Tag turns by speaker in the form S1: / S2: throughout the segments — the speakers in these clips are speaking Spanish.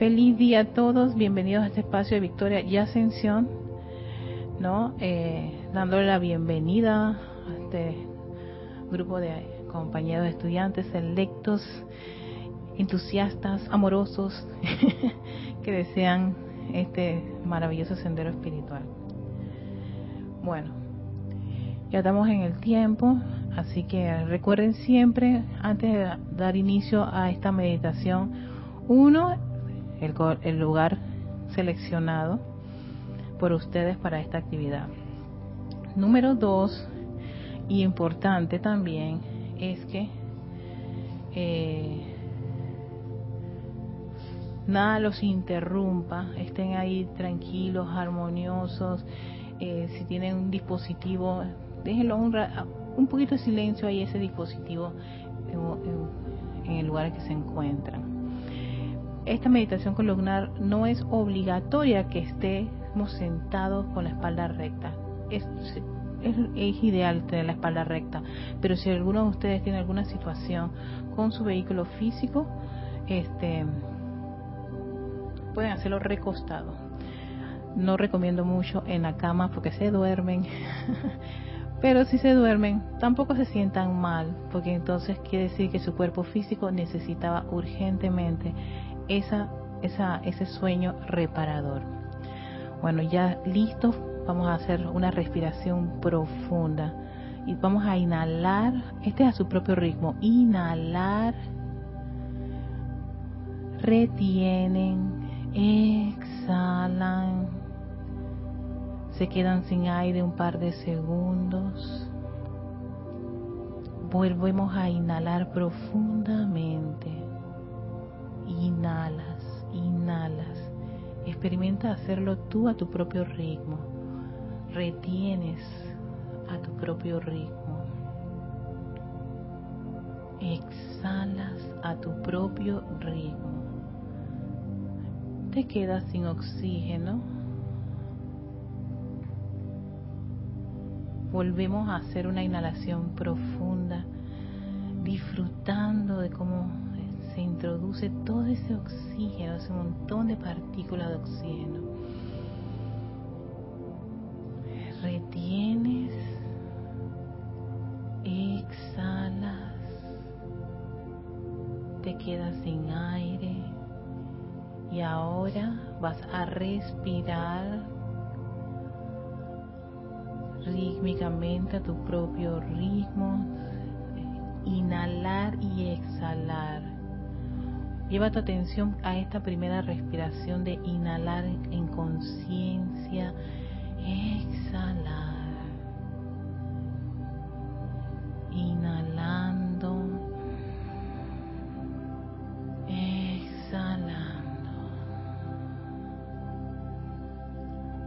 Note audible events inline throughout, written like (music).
S1: Feliz día a todos, bienvenidos a este espacio de Victoria y Ascensión, ¿no? Eh, dándole la bienvenida a este grupo de compañeros estudiantes electos, entusiastas, amorosos, (laughs) que desean este maravilloso sendero espiritual. Bueno, ya estamos en el tiempo, así que recuerden siempre, antes de dar inicio a esta meditación, uno, el, lugar seleccionado por ustedes para esta actividad. Número dos, y importante también, es que eh, nada los interrumpa, estén ahí tranquilos, armoniosos. Eh, si tienen un dispositivo, déjenlo un, un poquito de silencio ahí ese dispositivo en, en el lugar en que se encuentran esta meditación columnar no es obligatoria que estemos sentados con la espalda recta. Es, es, ideal tener la espalda recta, pero si alguno de ustedes tiene alguna situación con su vehículo físico, este, pueden hacerlo recostado. No recomiendo mucho en la cama porque se duermen. (laughs) Pero si se duermen, tampoco se sientan mal, porque entonces quiere decir que su cuerpo físico necesitaba urgentemente esa, esa, ese sueño reparador. Bueno, ya listos, vamos a hacer una respiración profunda y vamos a inhalar, este es a su propio ritmo, inhalar, retienen, exhalan, se quedan sin aire un par de segundos. Volvemos a inhalar profundamente inhalas, inhalas. Experimenta hacerlo tú a tu propio ritmo. Retienes a tu propio ritmo. Exhalas a tu propio ritmo. Te quedas sin oxígeno. Volvemos a hacer una inhalación profunda, disfrutando de cómo se introduce todo ese oxígeno, ese montón de partículas de oxígeno. Retienes, exhalas, te quedas sin aire y ahora vas a respirar rítmicamente a tu propio ritmo, inhalar y exhalar. Lleva tu atención a esta primera respiración de inhalar en conciencia, exhalar. Inhalando, exhalando.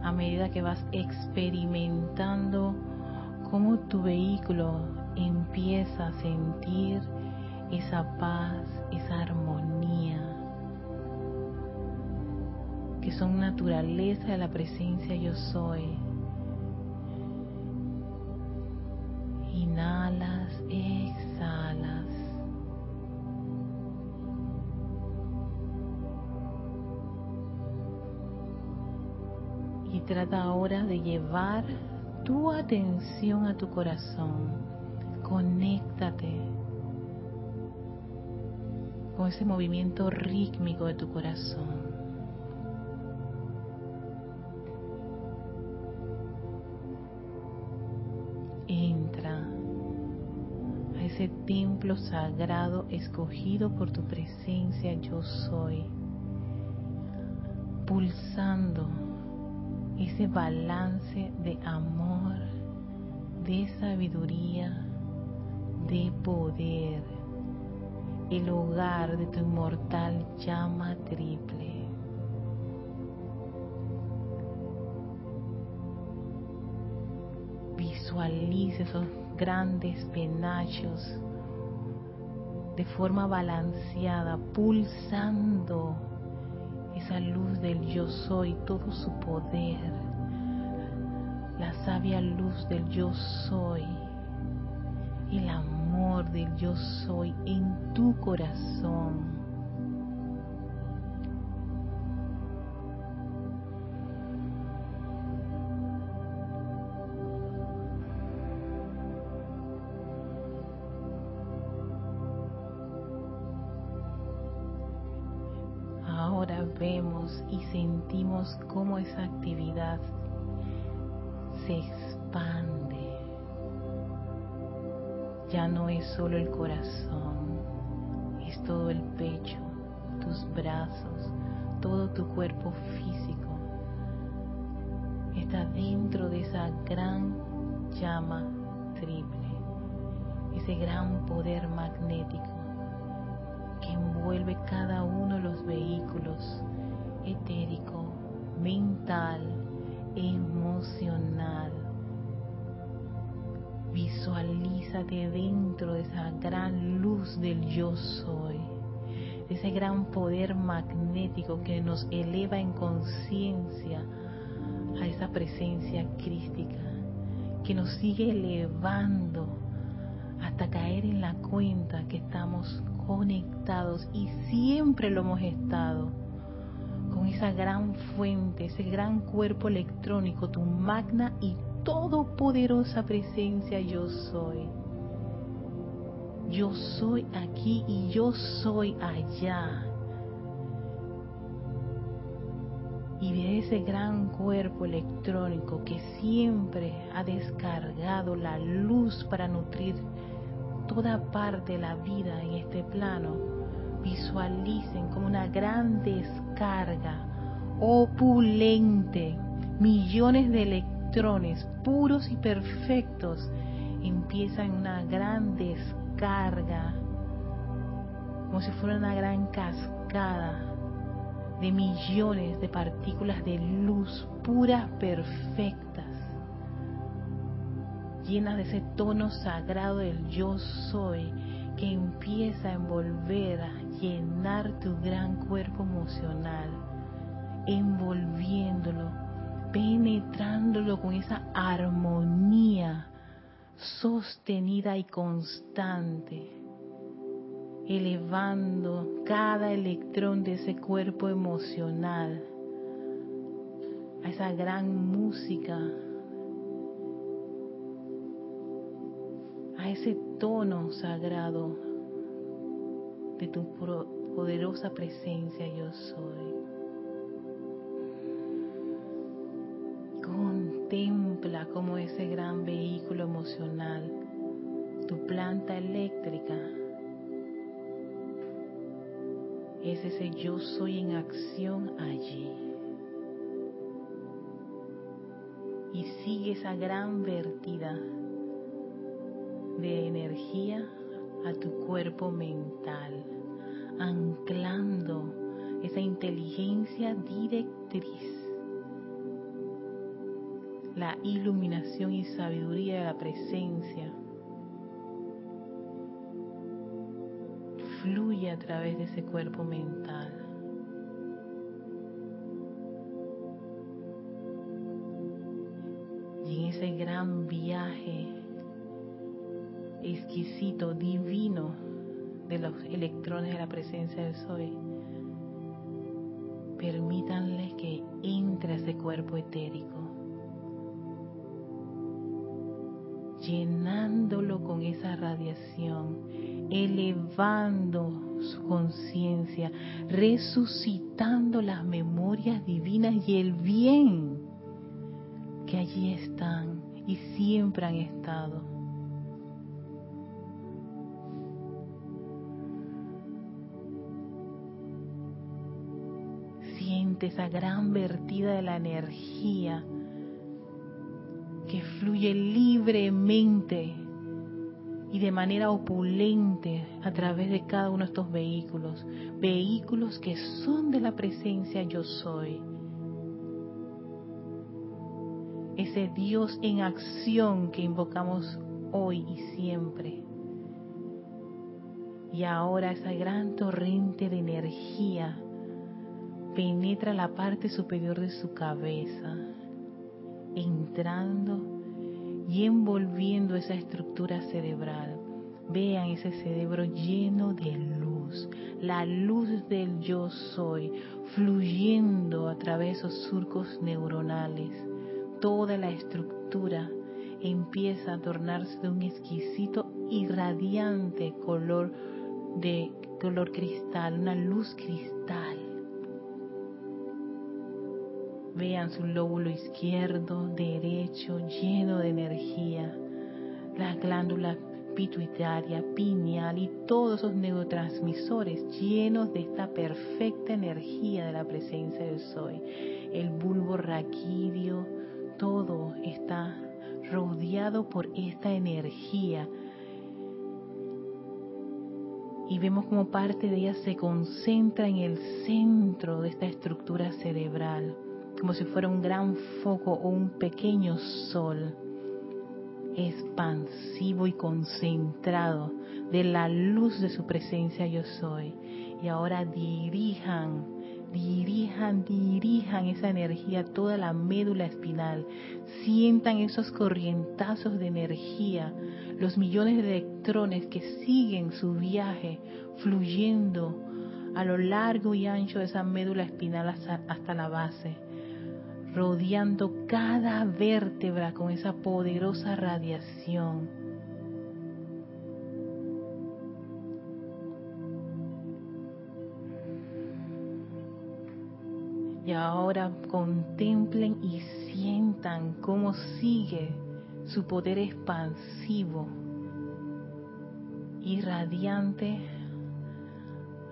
S1: A medida que vas experimentando cómo tu vehículo empieza a sentir esa paz, esa armonía, que son naturaleza de la presencia yo soy. Inhalas, exhalas. Y trata ahora de llevar tu atención a tu corazón. Conéctate con ese movimiento rítmico de tu corazón. Ese templo sagrado escogido por tu presencia yo soy, pulsando ese balance de amor, de sabiduría, de poder el hogar de tu inmortal llama triple. Visualiza esos grandes penachos de forma balanceada, pulsando esa luz del yo soy, todo su poder, la sabia luz del yo soy, el amor del yo soy en tu corazón. Sentimos cómo esa actividad se expande. Ya no es solo el corazón, es todo el pecho, tus brazos, todo tu cuerpo físico. Está dentro de esa gran llama triple, ese gran poder magnético que envuelve cada uno de los vehículos etérico, mental, emocional. Visualízate dentro de esa gran luz del yo soy, ese gran poder magnético que nos eleva en conciencia a esa presencia crística, que nos sigue elevando hasta caer en la cuenta que estamos conectados y siempre lo hemos estado esa gran fuente, ese gran cuerpo electrónico, tu magna y todopoderosa presencia yo soy. Yo soy aquí y yo soy allá. Y de ese gran cuerpo electrónico que siempre ha descargado la luz para nutrir toda parte de la vida en este plano, visualicen como una gran descarga opulente, millones de electrones puros y perfectos empiezan una gran descarga, como si fuera una gran cascada de millones de partículas de luz puras, perfectas llenas de ese tono sagrado del yo soy que empieza a envolver, a llenar tu gran cuerpo emocional, envolviéndolo, penetrándolo con esa armonía sostenida y constante, elevando cada electrón de ese cuerpo emocional a esa gran música a ese tono sagrado de tu poderosa presencia yo soy. Contempla como ese gran vehículo emocional, tu planta eléctrica, es ese yo soy en acción allí. Y sigue esa gran vertida de energía a tu cuerpo mental, anclando esa inteligencia directriz, la iluminación y sabiduría de la presencia. Fluye a través de ese cuerpo mental. Y en ese gran viaje exquisito, divino de los electrones de la presencia del Soy, permítanle que entre a ese cuerpo etérico, llenándolo con esa radiación, elevando su conciencia, resucitando las memorias divinas y el bien que allí están y siempre han estado esa gran vertida de la energía que fluye libremente y de manera opulente a través de cada uno de estos vehículos, vehículos que son de la presencia yo soy. Ese Dios en acción que invocamos hoy y siempre. Y ahora esa gran torrente de energía penetra la parte superior de su cabeza, entrando y envolviendo esa estructura cerebral. Vean ese cerebro lleno de luz, la luz del yo soy, fluyendo a través de esos surcos neuronales. Toda la estructura empieza a tornarse de un exquisito y radiante color de color cristal, una luz cristal Vean su lóbulo izquierdo, derecho, lleno de energía. Las glándulas pituitaria, pineal y todos esos neurotransmisores llenos de esta perfecta energía de la presencia del soy. El bulbo raquídeo, todo está rodeado por esta energía. Y vemos como parte de ella se concentra en el centro de esta estructura cerebral, como si fuera un gran foco o un pequeño sol expansivo y concentrado de la luz de su presencia yo soy. Y ahora dirijan, dirijan, dirijan esa energía a toda la médula espinal. Sientan esos corrientazos de energía, los millones de electrones que siguen su viaje fluyendo a lo largo y ancho de esa médula espinal hasta, hasta la base rodeando cada vértebra con esa poderosa radiación. Y ahora contemplen y sientan cómo sigue su poder expansivo y radiante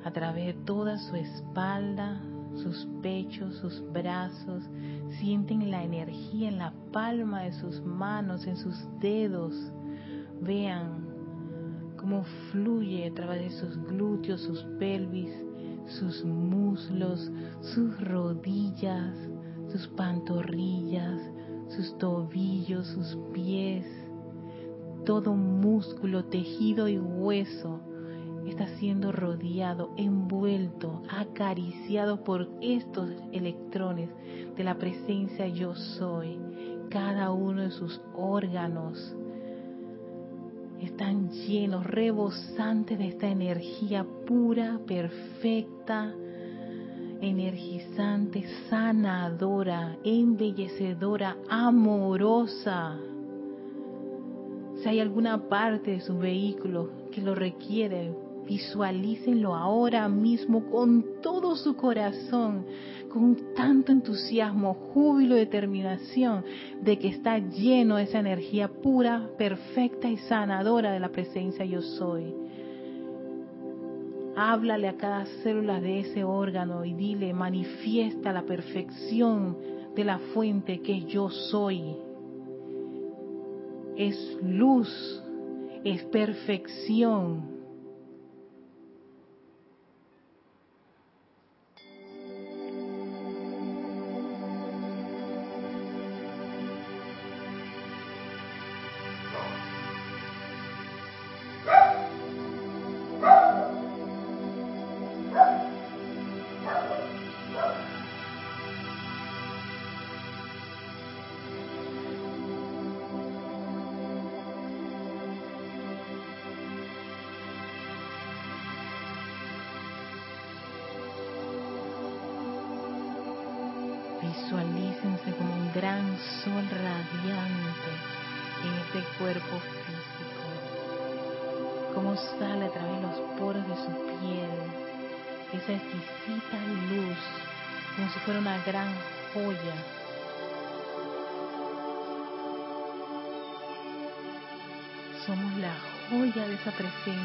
S1: a través de toda su espalda, sus pechos, sus brazos, sienten la energía en la palma de sus manos, en sus dedos. Vean cómo fluye a través de sus glúteos, sus pelvis, sus muslos, sus rodillas, sus pantorrillas, sus tobillos, sus pies, todo músculo, tejido y hueso está siendo rodeado, envuelto, acariciado por estos electrones de la presencia yo soy. Cada uno de sus órganos están llenos, rebosantes de esta energía pura, perfecta, energizante, sanadora, embellecedora, amorosa. Si hay alguna parte de su vehículo que lo requiere, Visualícenlo ahora mismo con todo su corazón, con tanto entusiasmo, júbilo determinación de que está lleno esa energía pura, perfecta y sanadora de la presencia yo soy. Háblale a cada célula de ese órgano y dile, manifiesta la perfección de la fuente que yo soy. Es luz, es perfección,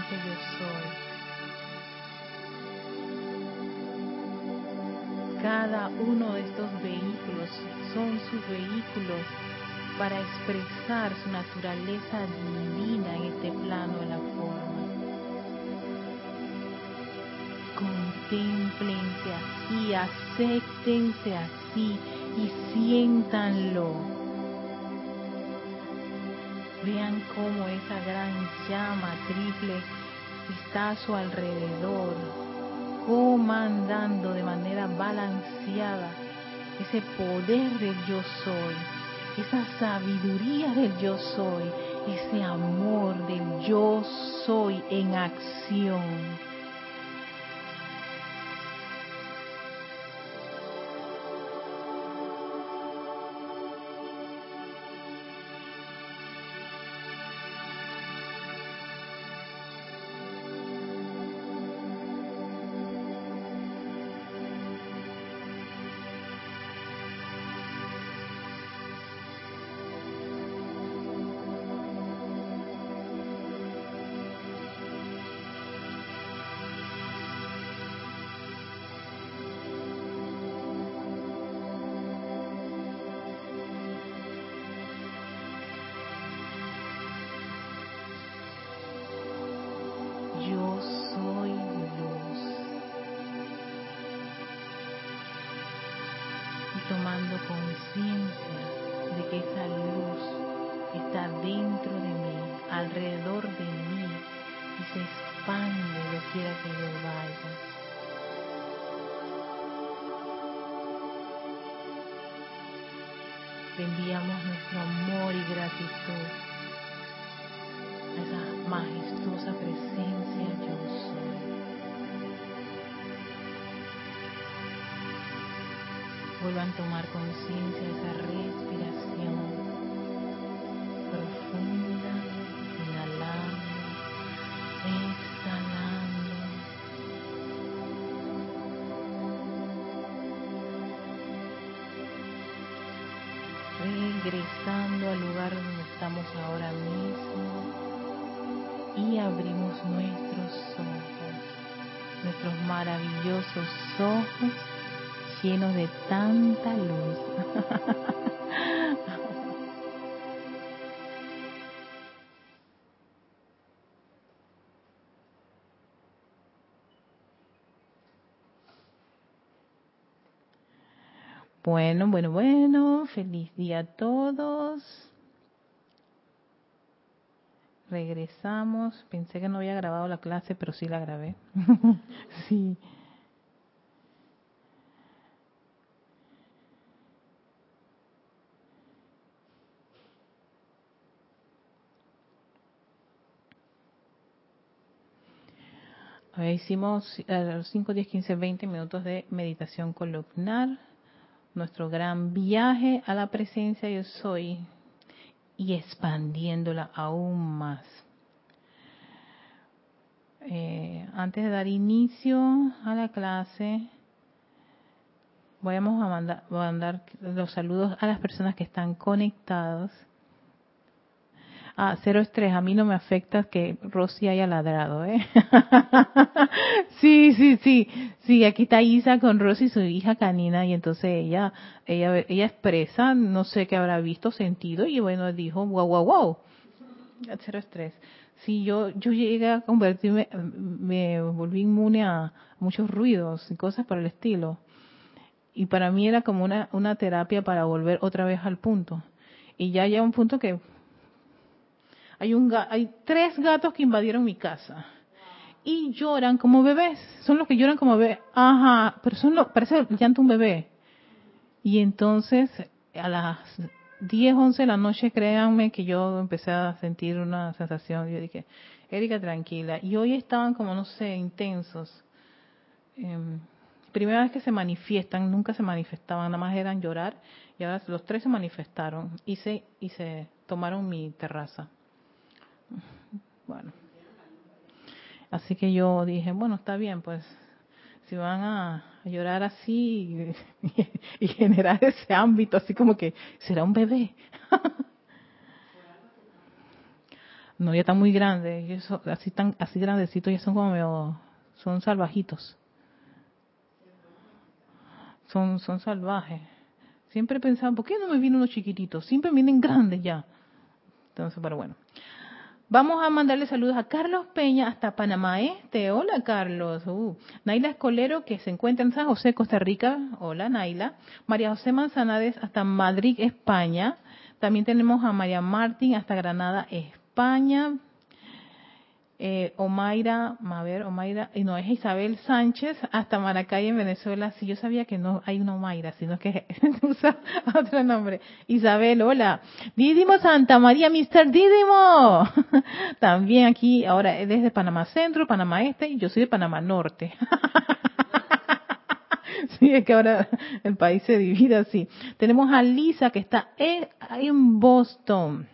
S1: presencia yo soy. Cada uno de estos vehículos son sus vehículos para expresar su naturaleza divina en este plano de la forma. Contémplense así, acéptense así y siéntanlo. Vean cómo esa gran llama triple está a su alrededor comandando de manera balanceada ese poder del yo soy, esa sabiduría del yo soy, ese amor del yo soy en acción. Regresando al lugar donde estamos ahora mismo y abrimos nuestros ojos, nuestros maravillosos ojos llenos de tanta luz. (laughs) Bueno, bueno, bueno, feliz día a todos. Regresamos. Pensé que no había grabado la clase, pero sí la grabé. (laughs) sí. hicimos a los 5, 10, 15, 20 minutos de meditación columnar, nuestro gran viaje a la presencia yo soy y expandiéndola aún más. Eh, antes de dar inicio a la clase, vamos a mandar, mandar los saludos a las personas que están conectados Ah, cero estrés, a mí no me afecta que Rosy haya ladrado, ¿eh? (laughs) sí, sí, sí, sí, aquí está Isa con Rosy, su hija canina, y entonces ella, ella, ella expresa, no sé qué habrá visto, sentido, y bueno, dijo, wow, wow, wow, cero estrés. Sí, yo, yo llegué a convertirme, me volví inmune a muchos ruidos y cosas por el estilo. Y para mí era como una, una terapia para volver otra vez al punto. Y ya llega un punto que hay, un, hay tres gatos que invadieron mi casa y lloran como bebés. Son los que lloran como bebés. Ajá, pero son los, parece llanto un bebé. Y entonces a las 10, 11 de la noche, créanme que yo empecé a sentir una sensación. Yo dije, Erika, tranquila. Y hoy estaban como, no sé, intensos. Eh, primera vez que se manifiestan, nunca se manifestaban, nada más eran llorar. Y ahora los tres se manifestaron y se, y se tomaron mi terraza. Bueno. Así que yo dije, bueno, está bien, pues si van a, llorar así (laughs) y, generar ese ámbito, así como que será un bebé. (laughs) no, ya está muy grande, así tan así grandecitos, ya son como son salvajitos. Son, son salvajes. Siempre pensaba, ¿por qué no me vienen unos chiquititos? Siempre vienen grandes ya. Entonces, pero bueno. Vamos a mandarle saludos a Carlos Peña hasta Panamá Este. Hola Carlos. Uh. Naila Escolero que se encuentra en San José, Costa Rica. Hola Naila. María José Manzanades hasta Madrid, España. También tenemos a María Martín hasta Granada, España eh, Omaira, a ver, Omaira, y no es Isabel Sánchez, hasta Maracay en Venezuela. Sí, yo sabía que no hay una Omaira, sino que (laughs) usa otro nombre. Isabel, hola. Didimo Santa María, Mr. Didimo. (laughs) También aquí, ahora desde Panamá Centro, Panamá Este, y yo soy de Panamá Norte. (laughs) Sí, es que ahora el país se divide así. Tenemos a Lisa que está en Boston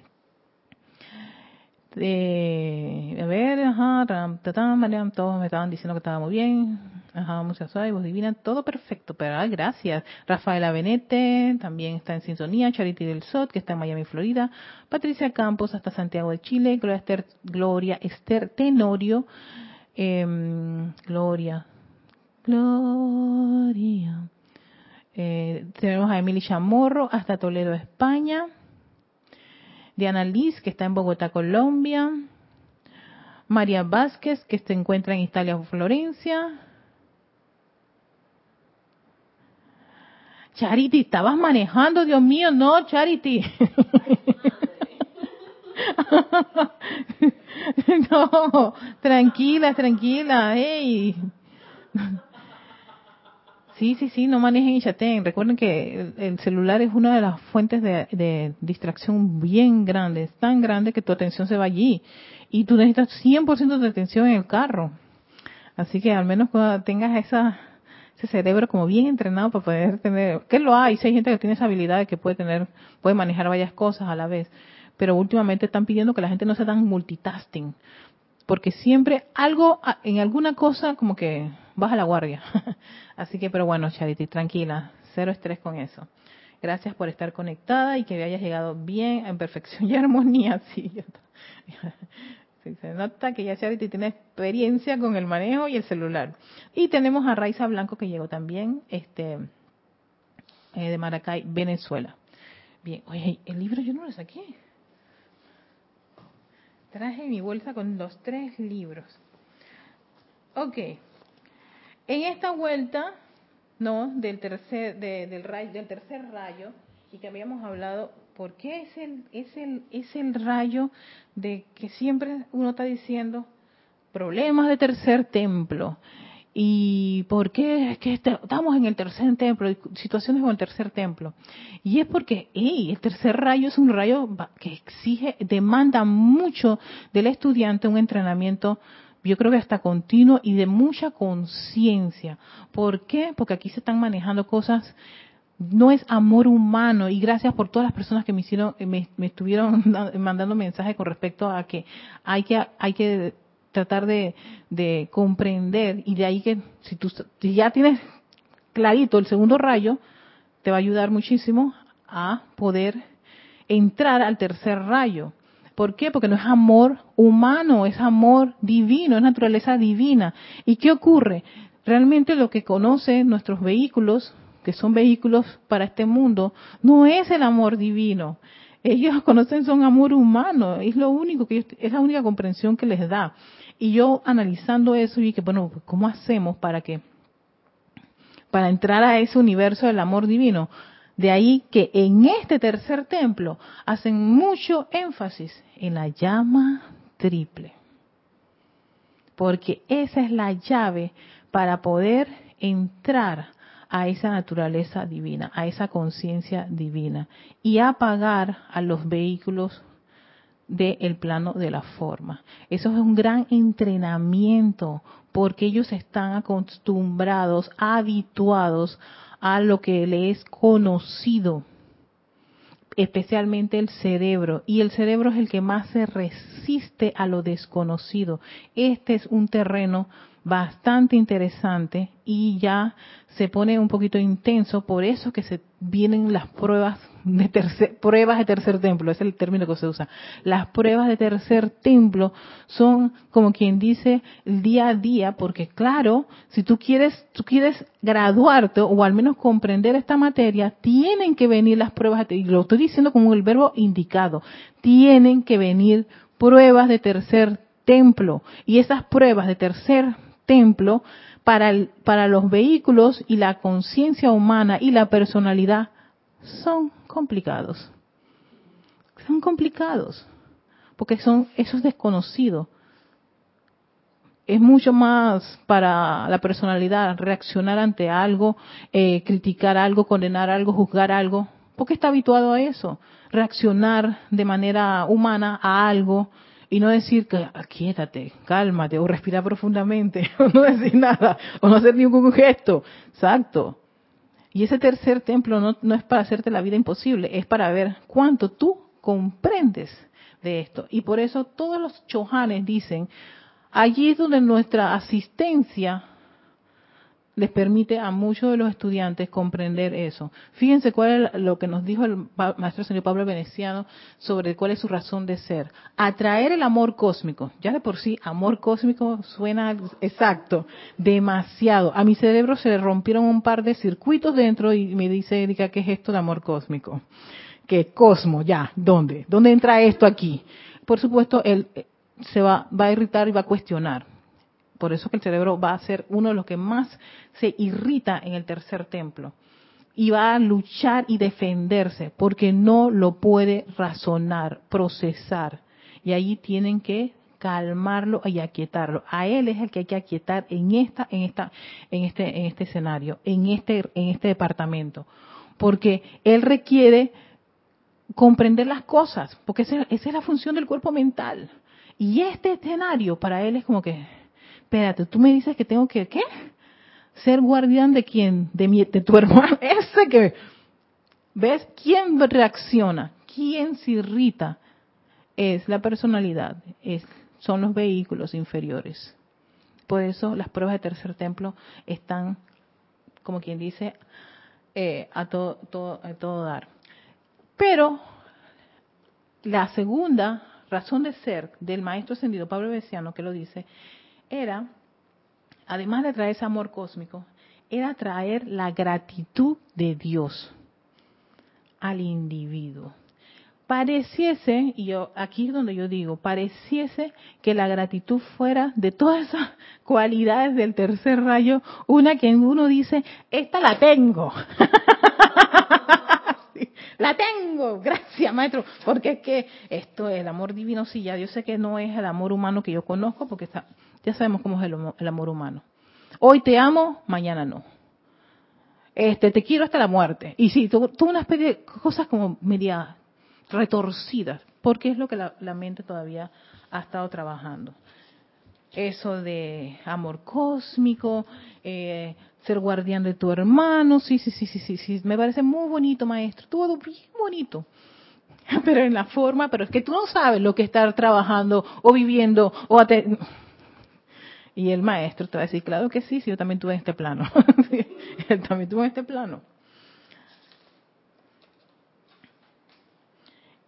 S1: eh, a ver, ajá, todos me estaban diciendo que estaba muy bien, ajá, muchas suave, voz divina, todo perfecto, pero ay, gracias. Rafaela Benete también está en sintonía, Charity del Sot, que está en Miami, Florida, Patricia Campos hasta Santiago de Chile, Gloria Esther, Gloria Esther Tenorio, eh, Gloria, Gloria. Eh, tenemos a Emily Chamorro hasta Toledo, España. Diana Liz, que está en Bogotá, Colombia. María Vázquez, que se encuentra en Italia, Florencia. Charity, estabas manejando, Dios mío, no, Charity. (laughs) no, tranquila, tranquila, hey. Sí, sí, sí, no manejen y chateen. Recuerden que el, celular es una de las fuentes de, distracción bien grandes, tan grande que tu atención se va allí. Y tú necesitas 100% de atención en el carro. Así que al menos cuando tengas esa, ese cerebro como bien entrenado para poder tener, que lo hay, si hay gente que tiene esa habilidad de que puede tener, puede manejar varias cosas a la vez. Pero últimamente están pidiendo que la gente no sea tan multitasking. Porque siempre algo, en alguna cosa como que baja la guardia. (laughs) Así que, pero bueno, Charity, tranquila, cero estrés con eso. Gracias por estar conectada y que hayas llegado bien, en perfección y (laughs) armonía. (laughs) Sí, se nota que ya Charity tiene experiencia con el manejo y el celular. Y tenemos a Raiza Blanco que llegó también este, eh, de Maracay, Venezuela. Bien, oye, el libro yo no lo saqué. Traje mi bolsa con los tres libros. Ok, en esta vuelta, ¿no? Del tercer, del, rayo, del tercer rayo, y que habíamos hablado, ¿por qué es el, es, el, es el rayo de que siempre uno está diciendo problemas de tercer templo? ¿Y por qué es que estamos en el tercer templo, situaciones con el tercer templo? Y es porque el tercer rayo es un rayo que exige, demanda mucho del estudiante un entrenamiento yo creo que hasta continuo y de mucha conciencia. ¿Por qué? Porque aquí se están manejando cosas, no es amor humano y gracias por todas las personas que me hicieron, me, estuvieron (laughs) mandando mensajes con respecto a que hay que, hay que tratar de, de comprender y de ahí que si tú si ya tienes clarito el segundo rayo, te va a ayudar muchísimo a poder entrar al tercer rayo. ¿Por qué? Porque no es amor humano, es amor divino, es naturaleza divina. ¿Y qué ocurre? Realmente lo que conocen nuestros vehículos, que son vehículos para este mundo, no es el amor divino. Ellos (laughs) conocen son amor humano, es lo único que es la única comprensión que les da. Y yo analizando eso y que bueno, ¿cómo hacemos para que para entrar a ese universo del amor divino? De ahí que en este tercer templo hacen mucho énfasis en la llama triple. Porque esa es la llave para poder entrar a esa naturaleza divina, a esa conciencia divina y apagar a los vehículos del plano de la forma. Eso es un gran entrenamiento porque ellos están acostumbrados, habituados a lo que le es conocido, especialmente el cerebro. Y el cerebro es el que más se resiste a lo desconocido. Este es un terreno bastante interesante y ya se pone un poquito intenso, por eso que se vienen las pruebas de tercer, pruebas de tercer templo, es el término que se usa. Las pruebas de tercer templo son como quien dice el día a día, porque claro, si tú quieres, tú quieres graduarte o al menos comprender esta materia, tienen que venir las pruebas, y lo estoy diciendo como el verbo indicado, tienen que venir pruebas de tercer templo. Y esas pruebas de tercer templo para, para los vehículos y la conciencia humana y la personalidad son complicados. Son complicados, porque son eso es desconocido. Es mucho más para la personalidad reaccionar ante algo, eh, criticar algo, condenar algo, juzgar algo, porque está habituado a eso, reaccionar de manera humana a algo, y no decir que aquíétate, cálmate, o respira profundamente, (laughs) o no decir nada, o no hacer ningún gesto. Exacto. Y ese tercer templo no, es para hacerte la vida imposible, es para ver cuánto tú comprendes de esto. Y por eso todos los chohanes dicen, allí es donde nuestra asistencia les permite a muchos de los estudiantes comprender eso. Fíjense cuál es lo que nos dijo el maestro señor Pablo Veneciano sobre cuál es su razón de ser. Atraer el amor cósmico. Ya de por sí, amor cósmico suena exacto, demasiado. A mi cerebro se le rompieron un par de circuitos dentro y me dice Erika, ¿qué es esto de amor cósmico? ¿Qué cosmo? Ya, ¿dónde? ¿Dónde entra esto aquí? Por supuesto, él eh, se va, va a irritar y va a cuestionar por eso que el cerebro va a ser uno de los que más se irrita en el tercer templo. y va a luchar y defenderse porque no lo puede razonar, procesar. Y allí tienen que calmarlo y aquietarlo. A él es el que hay que aquietar en esta, en esta, en este, en este escenario, en este, en este departamento, porque él requiere comprender las cosas, porque esa, esa es la función del cuerpo mental. Y este escenario para él es como que, espérate, tú me dices que tengo que, ¿qué? Ser guardián de quién? De, mi, de tu (laughs) hermano. Ese que, ¿ves? ¿Quién reacciona? ¿Quién se irrita? Es la personalidad, es son los vehículos inferiores. Por eso las pruebas de tercer templo están, como quien dice, eh, a, todo, todo dar. Pero la segunda razón de ser del maestro ascendido Pablo Besiano, que lo dice, era, además de traer ese amor cósmico, era traer la gratitud de Dios al individuo pareciese, y yo aquí es donde yo digo, pareciese que la gratitud fuera de todas esas (laughs) cualidades del tercer rayo, una que uno dice, esta la tengo. (laughs) la tengo, gracias maestro, porque es que esto es el amor divino, sí, ya yo sé que no es el amor humano que yo conozco, porque está, ya sabemos cómo es el, amor humano. Hoy te amo, mañana no. Este, te quiero hasta la muerte. Y sí, tuvo una especie de cosas como media retorcidas, porque es lo que la, mente todavía ha estado trabajando. Eso de amor cósmico, eh, ser guardián de tu hermano, sí, sí, sí, sí, sí, sí, me parece muy bonito, maestro, todo bien bonito. (laughs) Pero en la forma, pero es que tú no sabes lo que estar trabajando o viviendo o (laughs) y el maestro te va a decir, claro que sí, sí, yo también tuve este plano. (laughs) él también tuvo este plano.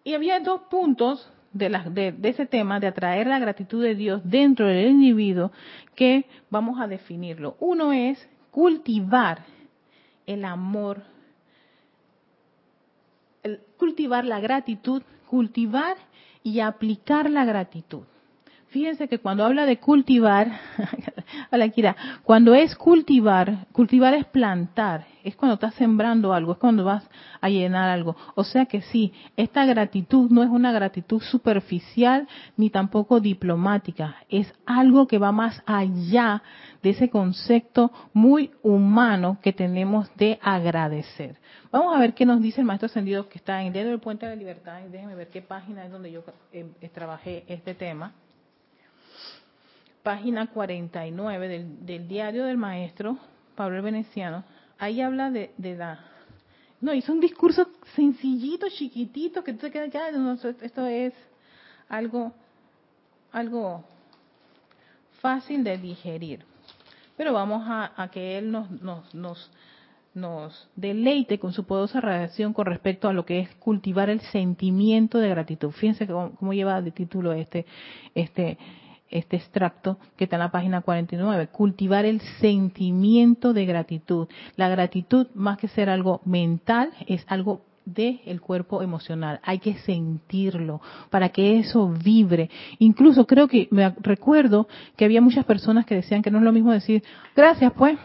S1: Y había dos puntos de, ese tema de atraer la gratitud de Dios dentro del individuo que vamos a definirlo. Uno es cultivar el amor, cultivar la gratitud, cultivar y aplicar la gratitud. Fíjense que cuando habla de cultivar, (laughs) cuando es cultivar, cultivar es plantar, es cuando estás sembrando algo, es cuando vas a llenar algo. O sea que sí, esta gratitud no es una gratitud superficial ni tampoco diplomática, es algo que va más allá de ese concepto muy humano que tenemos de agradecer. Vamos a ver qué nos dice el maestro ascendido que está en el dedo del puente de la libertad, y déjenme ver qué página es donde yo eh, trabajé este tema página 49 del, del diario del maestro Pablo el Veneciano, ahí habla de, de la... No, hizo un discurso sencillito, chiquitito, que tú te quedas, esto es algo, algo fácil de digerir. Pero vamos a, que él nos, nos, nos, nos deleite con su poderosa radiación con respecto a lo que es cultivar el sentimiento de gratitud. Fíjense cómo, cómo lleva de título este, este, este extracto que está en la página 49, cultivar el sentimiento de gratitud. La gratitud, más que ser algo mental, es algo del el cuerpo emocional. Hay que sentirlo para que eso vibre. Incluso creo que me recuerdo que había muchas personas que decían que no es lo mismo decir gracias, pues,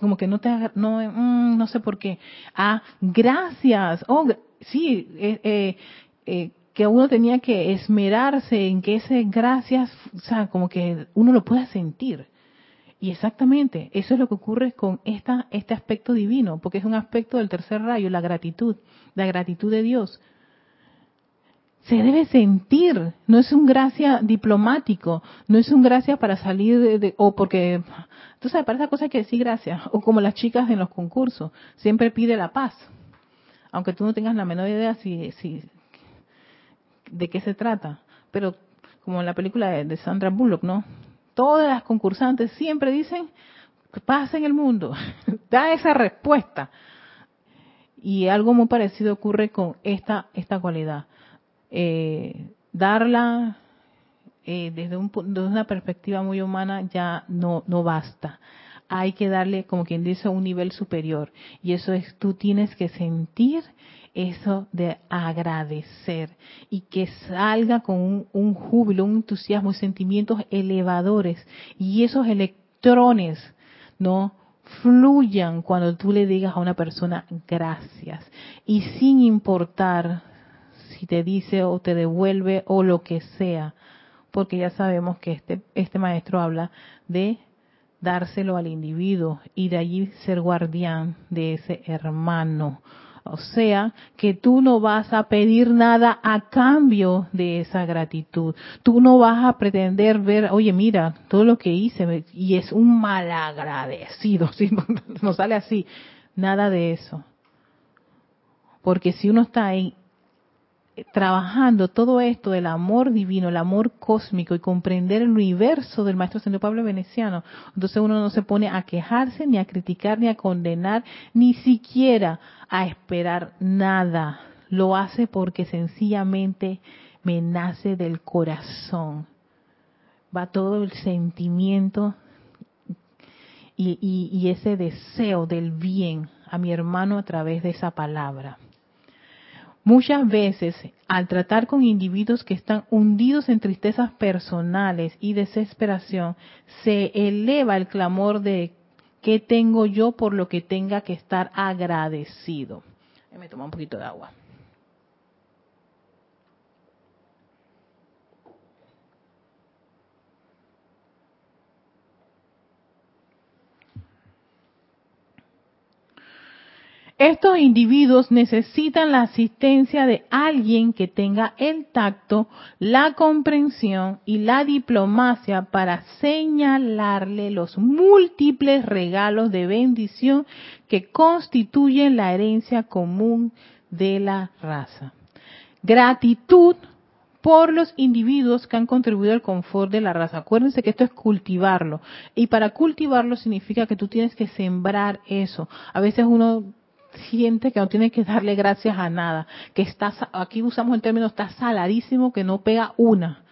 S1: como que no te no mm, no sé por qué. Ah, gracias. Oh, sí, eh, eh, eh que uno tenía que esmerarse en que ese gracias, o sea, como que uno lo pueda sentir. Y exactamente, eso es lo que ocurre con esta, este aspecto divino, porque es un aspecto del tercer rayo, la gratitud, la gratitud de Dios. Se debe sentir, no es un gracia diplomático, no es un gracia para salir de, o porque, tú sabes, para esa cosa hay que decir gracias, o como las chicas en los concursos, siempre pide la paz, aunque tú no tengas la menor idea si, si, de qué se trata. Pero como en la película de, Sandra Bullock, ¿no? Todas las concursantes siempre dicen, paz en el mundo, (laughs) da esa respuesta. Y algo muy parecido ocurre con esta, esta cualidad. Eh, darla eh, desde, un, desde una perspectiva muy humana ya no, no basta. Hay que darle, como quien dice, un nivel superior. Y eso es, tú tienes que sentir eso de agradecer y que salga con un, júbilo, un entusiasmo sentimientos elevadores y esos electrones, ¿no? fluyan cuando tú le digas a una persona gracias y sin importar si te dice o te devuelve o lo que sea, porque ya sabemos que este, este maestro habla de dárselo al individuo y de allí ser guardián de ese hermano. O sea, que tú no vas a pedir nada a cambio de esa gratitud. Tú no vas a pretender ver, oye, mira, todo lo que hice y es un malagradecido, (laughs) ¿sí? no sale así. Nada de eso. Porque si uno está ahí trabajando todo esto del amor divino, el amor cósmico y comprender el universo del Maestro Señor Pablo Veneciano, entonces uno no se pone a quejarse, ni a criticar, ni a condenar, ni siquiera a esperar nada. Lo hace porque sencillamente me nace del corazón. Va todo el sentimiento y, y ese deseo del bien a mi hermano a través de esa palabra. Muchas veces, al tratar con individuos que están hundidos en tristezas personales y desesperación, se eleva el clamor de ¿qué tengo yo por lo que tenga que estar agradecido? Me tomo un poquito de agua. Estos individuos necesitan la asistencia de alguien que tenga el tacto, la comprensión y la diplomacia para señalarle los múltiples regalos de bendición que constituyen la herencia común de la raza. Gratitud por los individuos que han contribuido al confort de la raza. Acuérdense que esto es cultivarlo. Y para cultivarlo significa que tú tienes que sembrar eso. A veces uno siente que no tiene que darle gracias a nada, que está, aquí usamos el término, está saladísimo, que no pega una.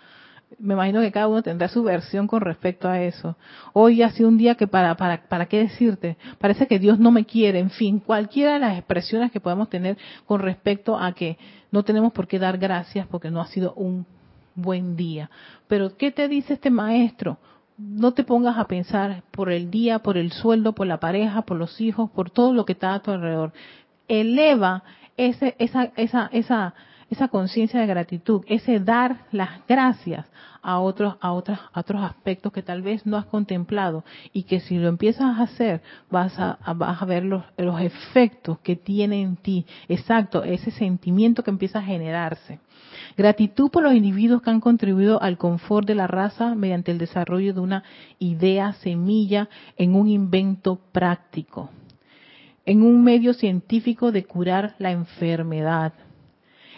S1: Me imagino que cada uno tendrá su versión con respecto a eso. Hoy ha sido un día que para, para, para qué decirte, parece que Dios no me quiere, en fin, cualquiera de las expresiones que podemos tener con respecto a que no tenemos por qué dar gracias porque no ha sido un buen día. Pero ¿qué te dice este maestro? No te pongas a pensar por el día, por el sueldo, por la pareja, por los hijos, por todo lo que está a tu alrededor. Eleva ese, esa, esa, esa, esa conciencia de gratitud, ese dar las gracias a otros, a otros, a otros aspectos que tal vez no has contemplado y que si lo empiezas a hacer vas a, vas a ver los, los efectos que tiene en ti. Exacto, ese sentimiento que empieza a generarse. Gratitud por los individuos que han contribuido al confort de la raza mediante el desarrollo de una idea semilla en un invento práctico, en un medio científico de curar la enfermedad,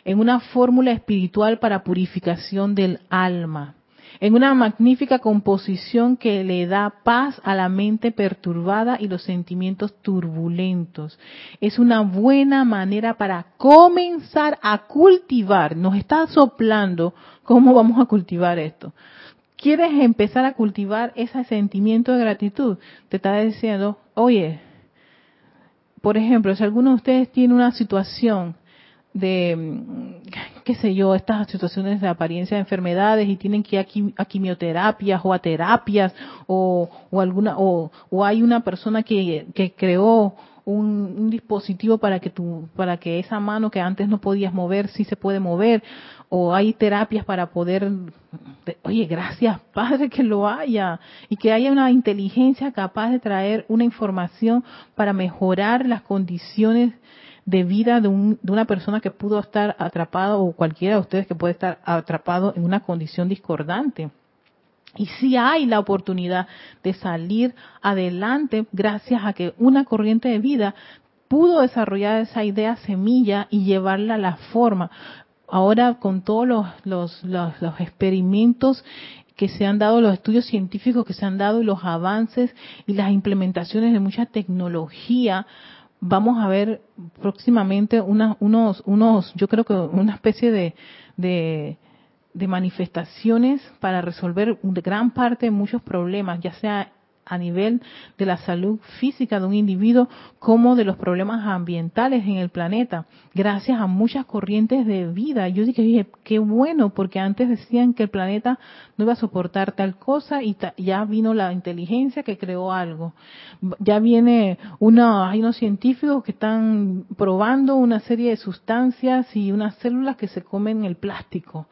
S1: en una fórmula espiritual para purificación del alma, en una magnífica composición que le da paz a la mente perturbada y los sentimientos turbulentos. Es una buena manera para comenzar a cultivar. Nos está soplando cómo vamos a cultivar esto. ¿Quieres empezar a cultivar ese sentimiento de gratitud? Te está diciendo, oye, por ejemplo, si alguno de ustedes tiene una situación de, qué sé yo, estas situaciones de apariencia de enfermedades y tienen que ir a, quimioterapias o a terapias o, o alguna o, o, hay una persona que, que creó un, un, dispositivo para que tu, para que esa mano que antes no podías mover sí se puede mover. O hay terapias para poder oye gracias (laughs) padre que lo haya. Y que haya una inteligencia capaz de traer una información para mejorar las condiciones de vida de, un, de una persona que pudo estar atrapado o cualquiera de ustedes que puede estar atrapado en una condición discordante. Y si hay la oportunidad de salir adelante gracias a que una corriente de vida pudo desarrollar esa idea semilla y llevarla a la forma. Ahora con todos los, los, los, los experimentos que se han dado, los estudios científicos que se han dado y los avances y las implementaciones de mucha tecnología, vamos a ver próximamente unos, unos, yo creo que una especie de, de, manifestaciones para resolver gran parte de muchos problemas, ya sea a nivel de la salud física de un individuo como de los problemas ambientales en el planeta, gracias a muchas corrientes de vida. Yo dije, qué bueno, porque antes decían que el planeta no iba a soportar tal cosa y ya vino la inteligencia que creó algo. Ya viene una, hay unos científicos que están probando una serie de sustancias y unas células que se comen el plástico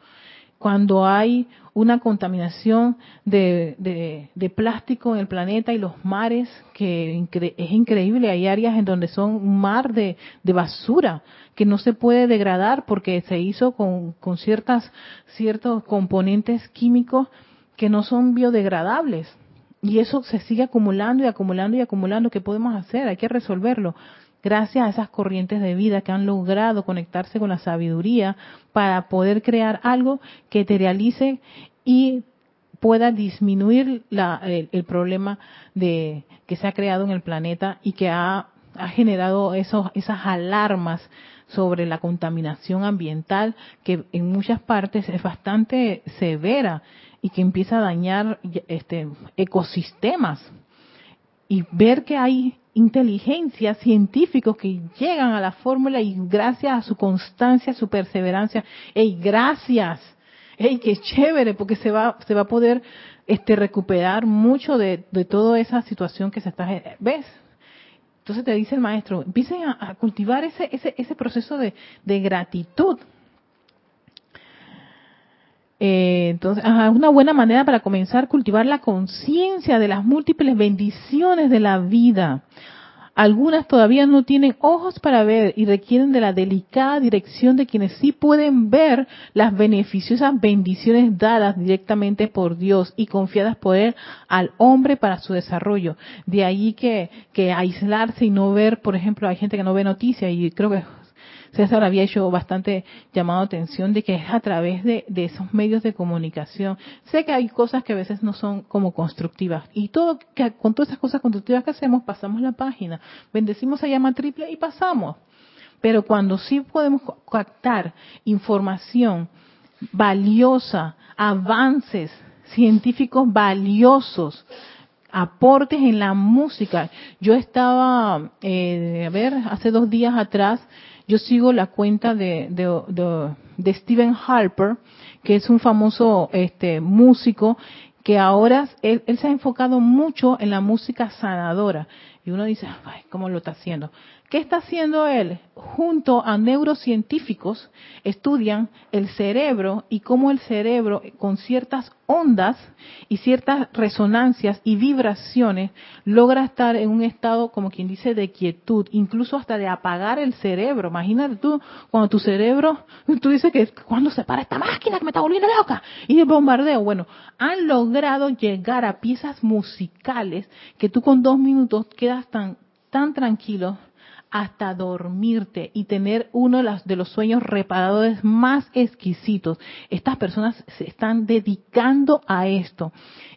S1: cuando hay una contaminación de, plástico en el planeta y los mares, que es increíble, hay áreas en donde son un mar de, basura que no se puede degradar porque se hizo con, con ciertas, ciertos componentes químicos que no son biodegradables. Y eso se sigue acumulando y acumulando y acumulando. ¿Qué podemos hacer? Hay que resolverlo gracias a esas corrientes de vida que han logrado conectarse con la sabiduría para poder crear algo que te realice y pueda disminuir el, problema de que se ha creado en el planeta y que ha, generado esos, esas alarmas sobre la contaminación ambiental que en muchas partes es bastante severa y que empieza a dañar este, ecosistemas. Y ver que hay inteligencia, científicos que llegan a la fórmula y gracias a su constancia, su perseverancia, ¡ey, gracias! ¡ey, qué chévere! Porque se va, se va a poder este, recuperar mucho de, de toda esa situación que se está... ¿Ves? Entonces te dice el maestro, empiecen a, cultivar ese, ese, ese proceso de, de gratitud. Eh, entonces, es una buena manera para comenzar a cultivar la conciencia de las múltiples bendiciones de la vida. Algunas todavía no tienen ojos para ver y requieren de la delicada dirección de quienes sí pueden ver las beneficiosas bendiciones dadas directamente por Dios y confiadas por Él al hombre para su desarrollo. De ahí que, que aislarse y no ver, por ejemplo, hay gente que no ve noticias y creo que César había hecho bastante llamado atención de que es a través de, esos medios de comunicación. Sé que hay cosas que a veces no son como constructivas y todo que con todas esas cosas constructivas que hacemos pasamos la página, bendecimos a llama triple y pasamos. Pero cuando sí podemos captar información valiosa, avances científicos valiosos, aportes en la música. Yo estaba, eh, a ver, hace dos días atrás, yo sigo la cuenta de, de, Stephen Harper, que es un famoso este, músico que ahora él, se ha enfocado mucho en la música sanadora. Y uno dice, Ay, ¿cómo lo está haciendo? ¿Qué está haciendo él? Junto a neurocientíficos estudian el cerebro y cómo el cerebro con ciertas ondas y ciertas resonancias y vibraciones logra estar en un estado, como quien dice, de quietud, incluso hasta de apagar el cerebro. Imagínate tú, cuando tu cerebro, tú dices que cuando se para esta máquina que me está volviendo loca y el bombardeo. Bueno, han logrado llegar a piezas musicales que tú con dos minutos quedas tan, tan tranquilo hasta dormirte y tener uno de los sueños reparadores más exquisitos. Estas personas se están dedicando a esto.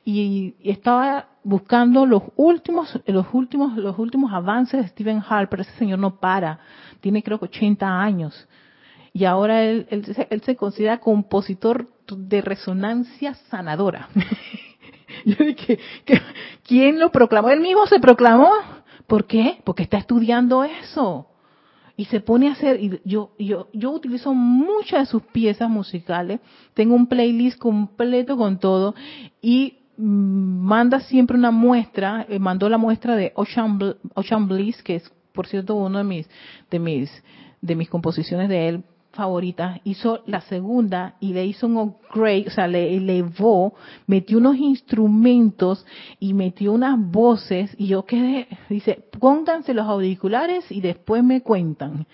S1: Y estaba buscando los últimos, los últimos, los últimos avances de Stephen Harper. Ese señor no para. Tiene creo que 80 años. Y ahora él, él, se considera compositor de resonancia sanadora. (laughs) Yo dije, ¿quién lo proclamó? Él mismo se proclamó. ¿Por qué? Porque está estudiando eso. Y se pone a hacer, y yo, yo, yo utilizo muchas de sus piezas musicales, tengo un playlist completo con todo, y manda siempre una muestra, eh, mandó la muestra de Ocean, Ocean Bliss, que es por cierto uno de mis, de mis, de mis composiciones de él favorita, hizo la segunda y le hizo un upgrade, o sea, le elevó, metió unos instrumentos y metió unas voces y yo quedé, dice, pónganse los auriculares y después me cuentan.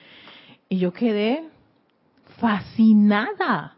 S1: Y yo quedé fascinada.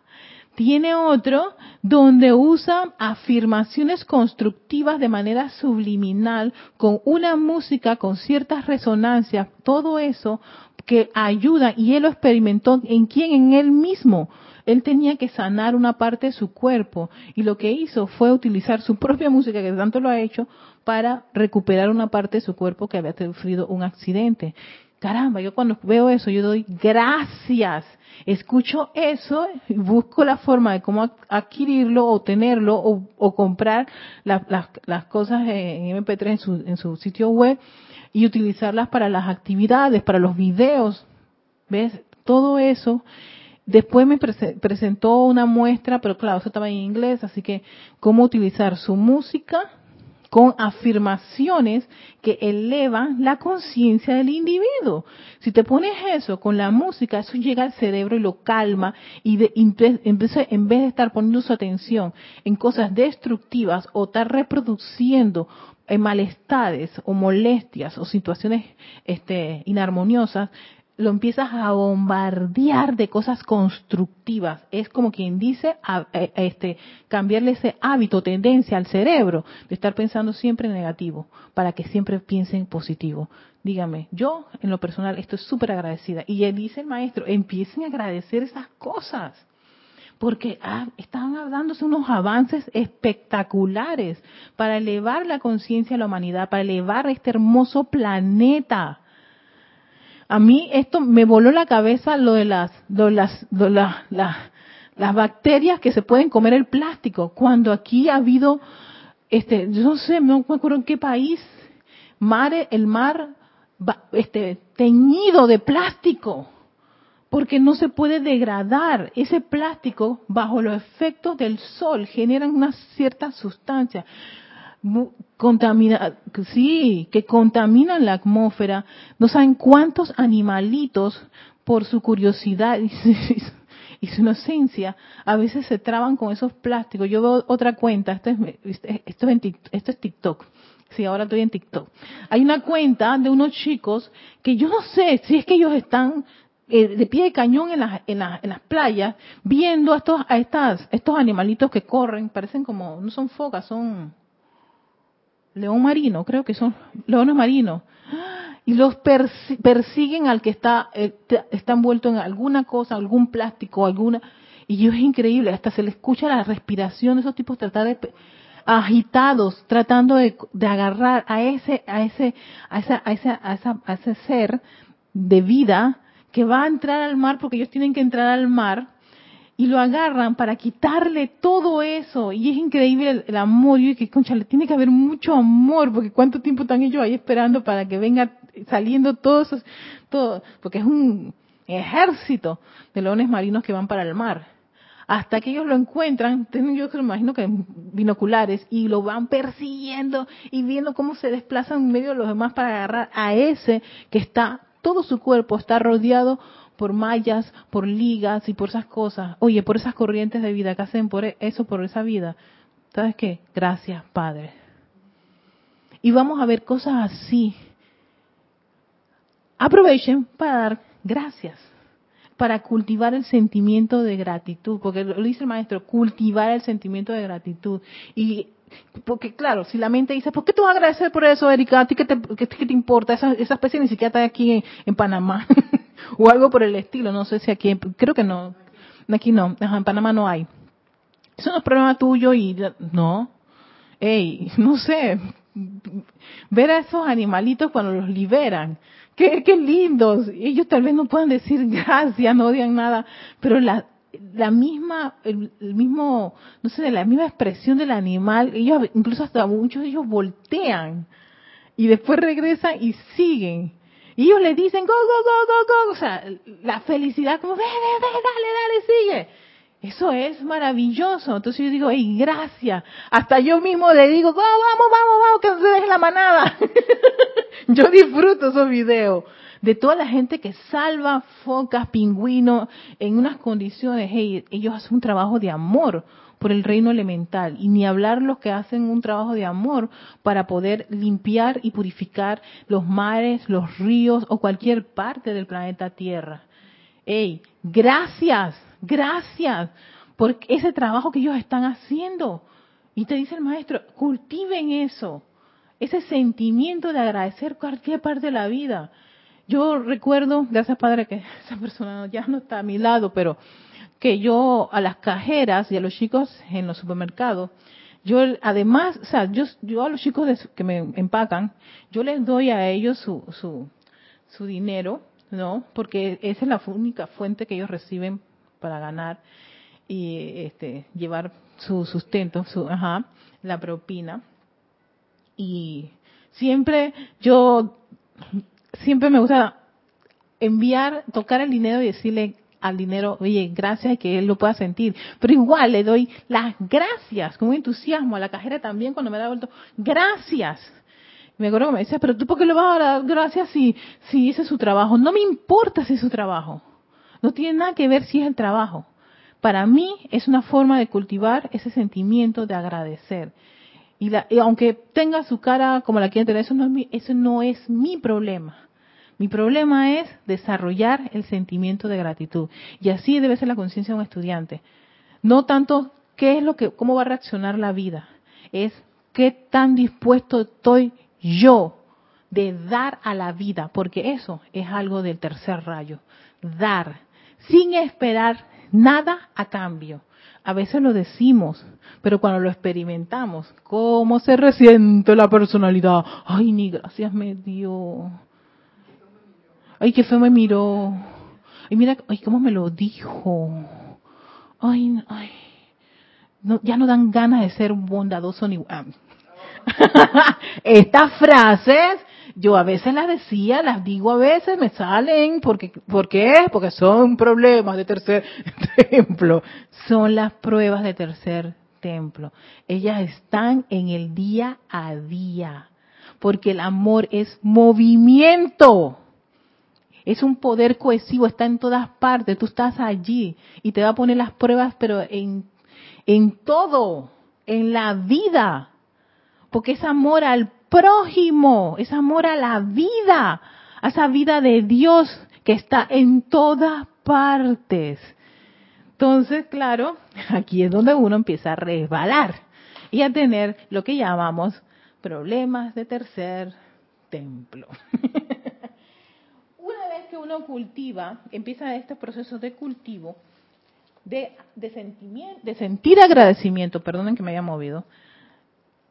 S1: Tiene otro donde usa afirmaciones constructivas de manera subliminal, con una música, con ciertas resonancias, todo eso que ayuda y él lo experimentó en quién, en él mismo. Él tenía que sanar una parte de su cuerpo y lo que hizo fue utilizar su (laughs) propia música, que tanto lo ha hecho, para recuperar una parte de su cuerpo que había sufrido un accidente. caramba, yo cuando veo eso, yo doy gracias. Escucho eso y busco la forma de cómo adquirirlo o tenerlo o, comprar las cosas en MP3 en su, en su sitio web y utilizarlas para las actividades, para los videos. ¿Ves? Todo eso. Después me presentó una muestra, pero claro, eso estaba en inglés, así que cómo utilizar su música con afirmaciones que elevan la conciencia del individuo. Si te pones eso con la música, eso llega al cerebro y lo calma y de, en vez de estar poniendo su atención en cosas destructivas o estar reproduciendo en malestares o molestias o situaciones este, inarmoniosas, lo empiezas a bombardear de cosas constructivas. Es como quien dice, este, cambiarle ese hábito, tendencia al cerebro de estar pensando siempre en negativo, para que siempre piense en positivo. Dígame, yo en lo personal estoy súper agradecida. Y él dice el maestro, empiecen a agradecer esas cosas porque ah, están dándose unos avances espectaculares para elevar la conciencia de la humanidad, para elevar este hermoso planeta. A mí esto me voló la cabeza lo de las, las, las, bacterias que se pueden comer el plástico, cuando aquí ha habido, este, yo no sé, no me acuerdo en qué país, mar, el mar, este, teñido de plástico porque no se puede degradar. Ese plástico, bajo los efectos del sol, generan una cierta sustancia contamina, sí, que contaminan la atmósfera. No saben cuántos animalitos, por su curiosidad (laughs) y su, inocencia, a veces se traban con esos plásticos. Yo veo otra cuenta, esto es, esto es, esto es TikTok. Sí, ahora estoy en TikTok. Hay una cuenta de unos chicos que yo no sé si es que ellos están eh, de pie de cañón en las, en, en las playas, viendo a estos, a estas, estos animalitos que corren, parecen como, no son focas, son león marino, creo que son leones marinos, y los persiguen al que está, eh, está envuelto en alguna cosa, algún plástico, alguna, y es increíble, hasta se le escucha la respiración de esos tipos tratar de agitados, tratando de, de agarrar a ese, a ese, a esa, a esa, a esa, a ese ser de vida que va a entrar al mar porque ellos tienen que entrar al mar y lo agarran para quitarle todo eso. Y es increíble el, amor. Y que, concha, le tiene que haber mucho amor, porque cuánto tiempo están ellos ahí esperando para que venga saliendo todo eso, todo, porque es un ejército de leones marinos que van para el mar. Hasta que ellos lo encuentran, yo me imagino que binoculares, y lo van persiguiendo y viendo cómo se desplazan en medio de los demás para agarrar a ese que está todo su cuerpo está rodeado por mallas, por ligas y por esas cosas. Oye, por esas corrientes de vida que hacen por e, eso, por esa vida. ¿Sabes qué? Gracias, Padre. Y vamos a ver cosas así. Aprovechen para dar gracias, para cultivar el sentimiento de gratitud, porque lo dice el maestro, cultivar el sentimiento de gratitud. Y porque claro, si la mente dice, ¿por qué tú vas a agradecer por eso, Erika? ¿A ti qué te, qué, te importa? Esa, esa, especie ni siquiera está aquí en, Panamá. (laughs) o algo por el estilo, no sé si aquí, creo que no. Aquí no, en Panamá no hay. Eso no es problema tuyo y no. Ey, (laughs) no sé, ver a esos animalitos cuando los liberan. Qué, qué lindos. Ellos tal vez no puedan decir (laughs) gracias, no odian nada, pero la, la misma, el, mismo, no sé, la misma expresión del animal, ellos, incluso hasta muchos de ellos voltean y después regresan y siguen. Y ellos le dicen, go, go, go, go, go, o sea, la felicidad como, ve, ve, ve, dale, dale, sigue. Eso es maravilloso. Entonces yo digo, hey, gracias. Hasta yo mismo le digo, go, vamos, vamos, vamos, que no se deje la manada. (laughs) yo disfruto esos videos de toda la gente que salva focas, pingüinos en unas condiciones, ellos hacen un trabajo de amor por el reino elemental y ni hablar los que hacen un trabajo de amor para poder limpiar y purificar los mares, los ríos o cualquier parte del planeta Tierra. Hey, gracias, gracias por ese trabajo que ellos están haciendo. Y te dice el maestro, cultiven eso, ese sentimiento de agradecer cualquier parte de la vida. Yo recuerdo, gracias Padre, que (laughs) esa persona ya no está a mi lado, pero que yo a las cajeras y a los chicos en los supermercados, yo además, o sea, yo, yo a los chicos que me empacan, yo les doy a ellos su, su, su dinero, ¿no? Porque esa es la única fuente que ellos reciben para ganar y este, llevar su sustento, su, ajá, la propina. Y siempre yo, siempre me gusta enviar, tocar el dinero y decirle al dinero, oye, gracias y que él lo pueda sentir. Pero igual le doy las gracias con entusiasmo a la cajera también cuando me da vuelto, gracias. Me acuerdo que me decía, pero tú por qué le vas a dar gracias si, si ese es su trabajo. No me importa si es su trabajo. No tiene nada que ver si es el trabajo. Para mí es una forma de cultivar ese sentimiento de agradecer. Y, aunque tenga su cara como la quieren tener, eso no, es eso no es mi problema. Mi problema es desarrollar el sentimiento de gratitud. Y así debe ser la conciencia de un estudiante. No tanto qué es lo que, cómo va a reaccionar la vida, es qué tan dispuesto estoy yo de dar a la vida, porque eso es algo del tercer rayo. Dar, sin esperar nada a cambio. A veces lo decimos, pero cuando lo experimentamos, ¿cómo se resiente la personalidad? Ay, ni gracias me dio. Ay, qué feo me miró. Ay, mira, ay, cómo me lo dijo. Ay, ay. No, ya no dan ganas de ser bondadoso ni... Ah. (laughs) Estas frases yo a veces las decía, las digo a veces, me salen, porque, ¿por qué? Porque son problemas de tercer (laughs) templo. Son las pruebas de tercer templo. Ellas están en el día a día, porque el amor es movimiento. Es un poder cohesivo, está en todas partes. Tú estás allí y te va a poner las pruebas, pero en, en todo, en la vida. Porque es amor al prójimo, es amor a la vida, a esa vida de Dios que está en todas partes. Entonces, claro, (laughs) aquí es donde uno empieza a resbalar y a tener lo que llamamos problemas de tercer templo. (laughs) uno cultiva, empieza este proceso de cultivo, de, de, sentimiento, de sentir agradecimiento, perdonen que me haya movido,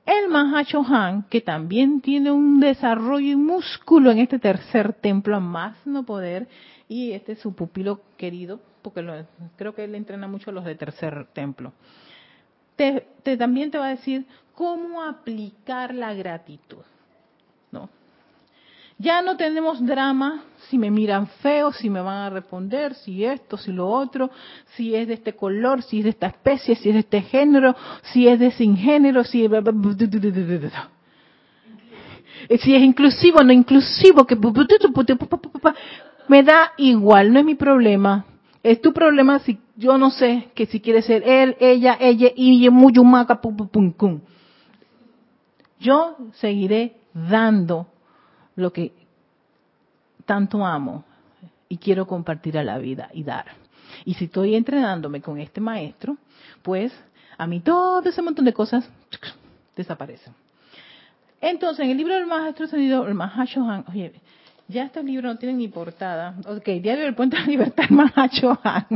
S1: el Mahachohan, que también tiene un desarrollo y músculo en este tercer templo, a más no poder, y este es su pupilo querido, porque creo que él entrena mucho a los de tercer templo. Te, también te va a decir cómo aplicar la gratitud. Ya no tenemos drama si me miran feo, si me van a responder, si esto, si lo otro, si es de este color, si es de esta especie, si es de este género, si es de sin género, si es... Si es inclusivo, no inclusivo, que me da igual, no es mi problema. Es tu problema si yo no sé que si quiere ser él, ella, ella y muyumaca pum pum Yo seguiré dando lo que tanto amo y quiero compartir a la vida y dar. Y si estoy entrenándome con este maestro, pues a mí todo ese montón de cosas desaparecen. Entonces, en el libro del maestro el Mahashohan, oye, ya este libro no tiene ni portada. Ok, Diario del Puente de la Libertad, (laughs) Mahashohan.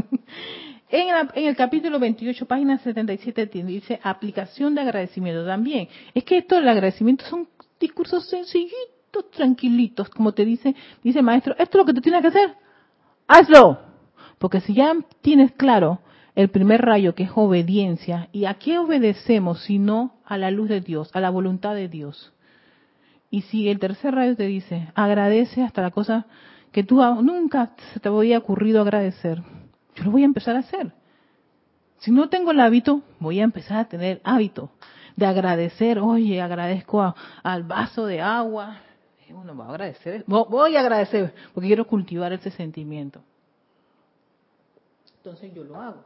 S1: En, en, el capítulo 28, página 77, dice aplicación de agradecimiento también. Es que esto del agradecimiento son discursos sencillitos tranquilitos, como te dice, dice maestro, esto es lo que tú tienes que hacer, hazlo. Porque si ya tienes claro el primer rayo que es obediencia, ¿y a qué obedecemos si no a la luz de Dios, a la voluntad de Dios? Y si el tercer rayo te dice, agradece hasta la cosa que tú nunca se te había ocurrido agradecer, yo lo voy a empezar a hacer. Si no tengo el hábito, voy a empezar a tener hábito de agradecer. Oye, agradezco al vaso de agua, uno va a agradecer, voy a agradecer, porque quiero cultivar ese sentimiento. Entonces yo lo hago.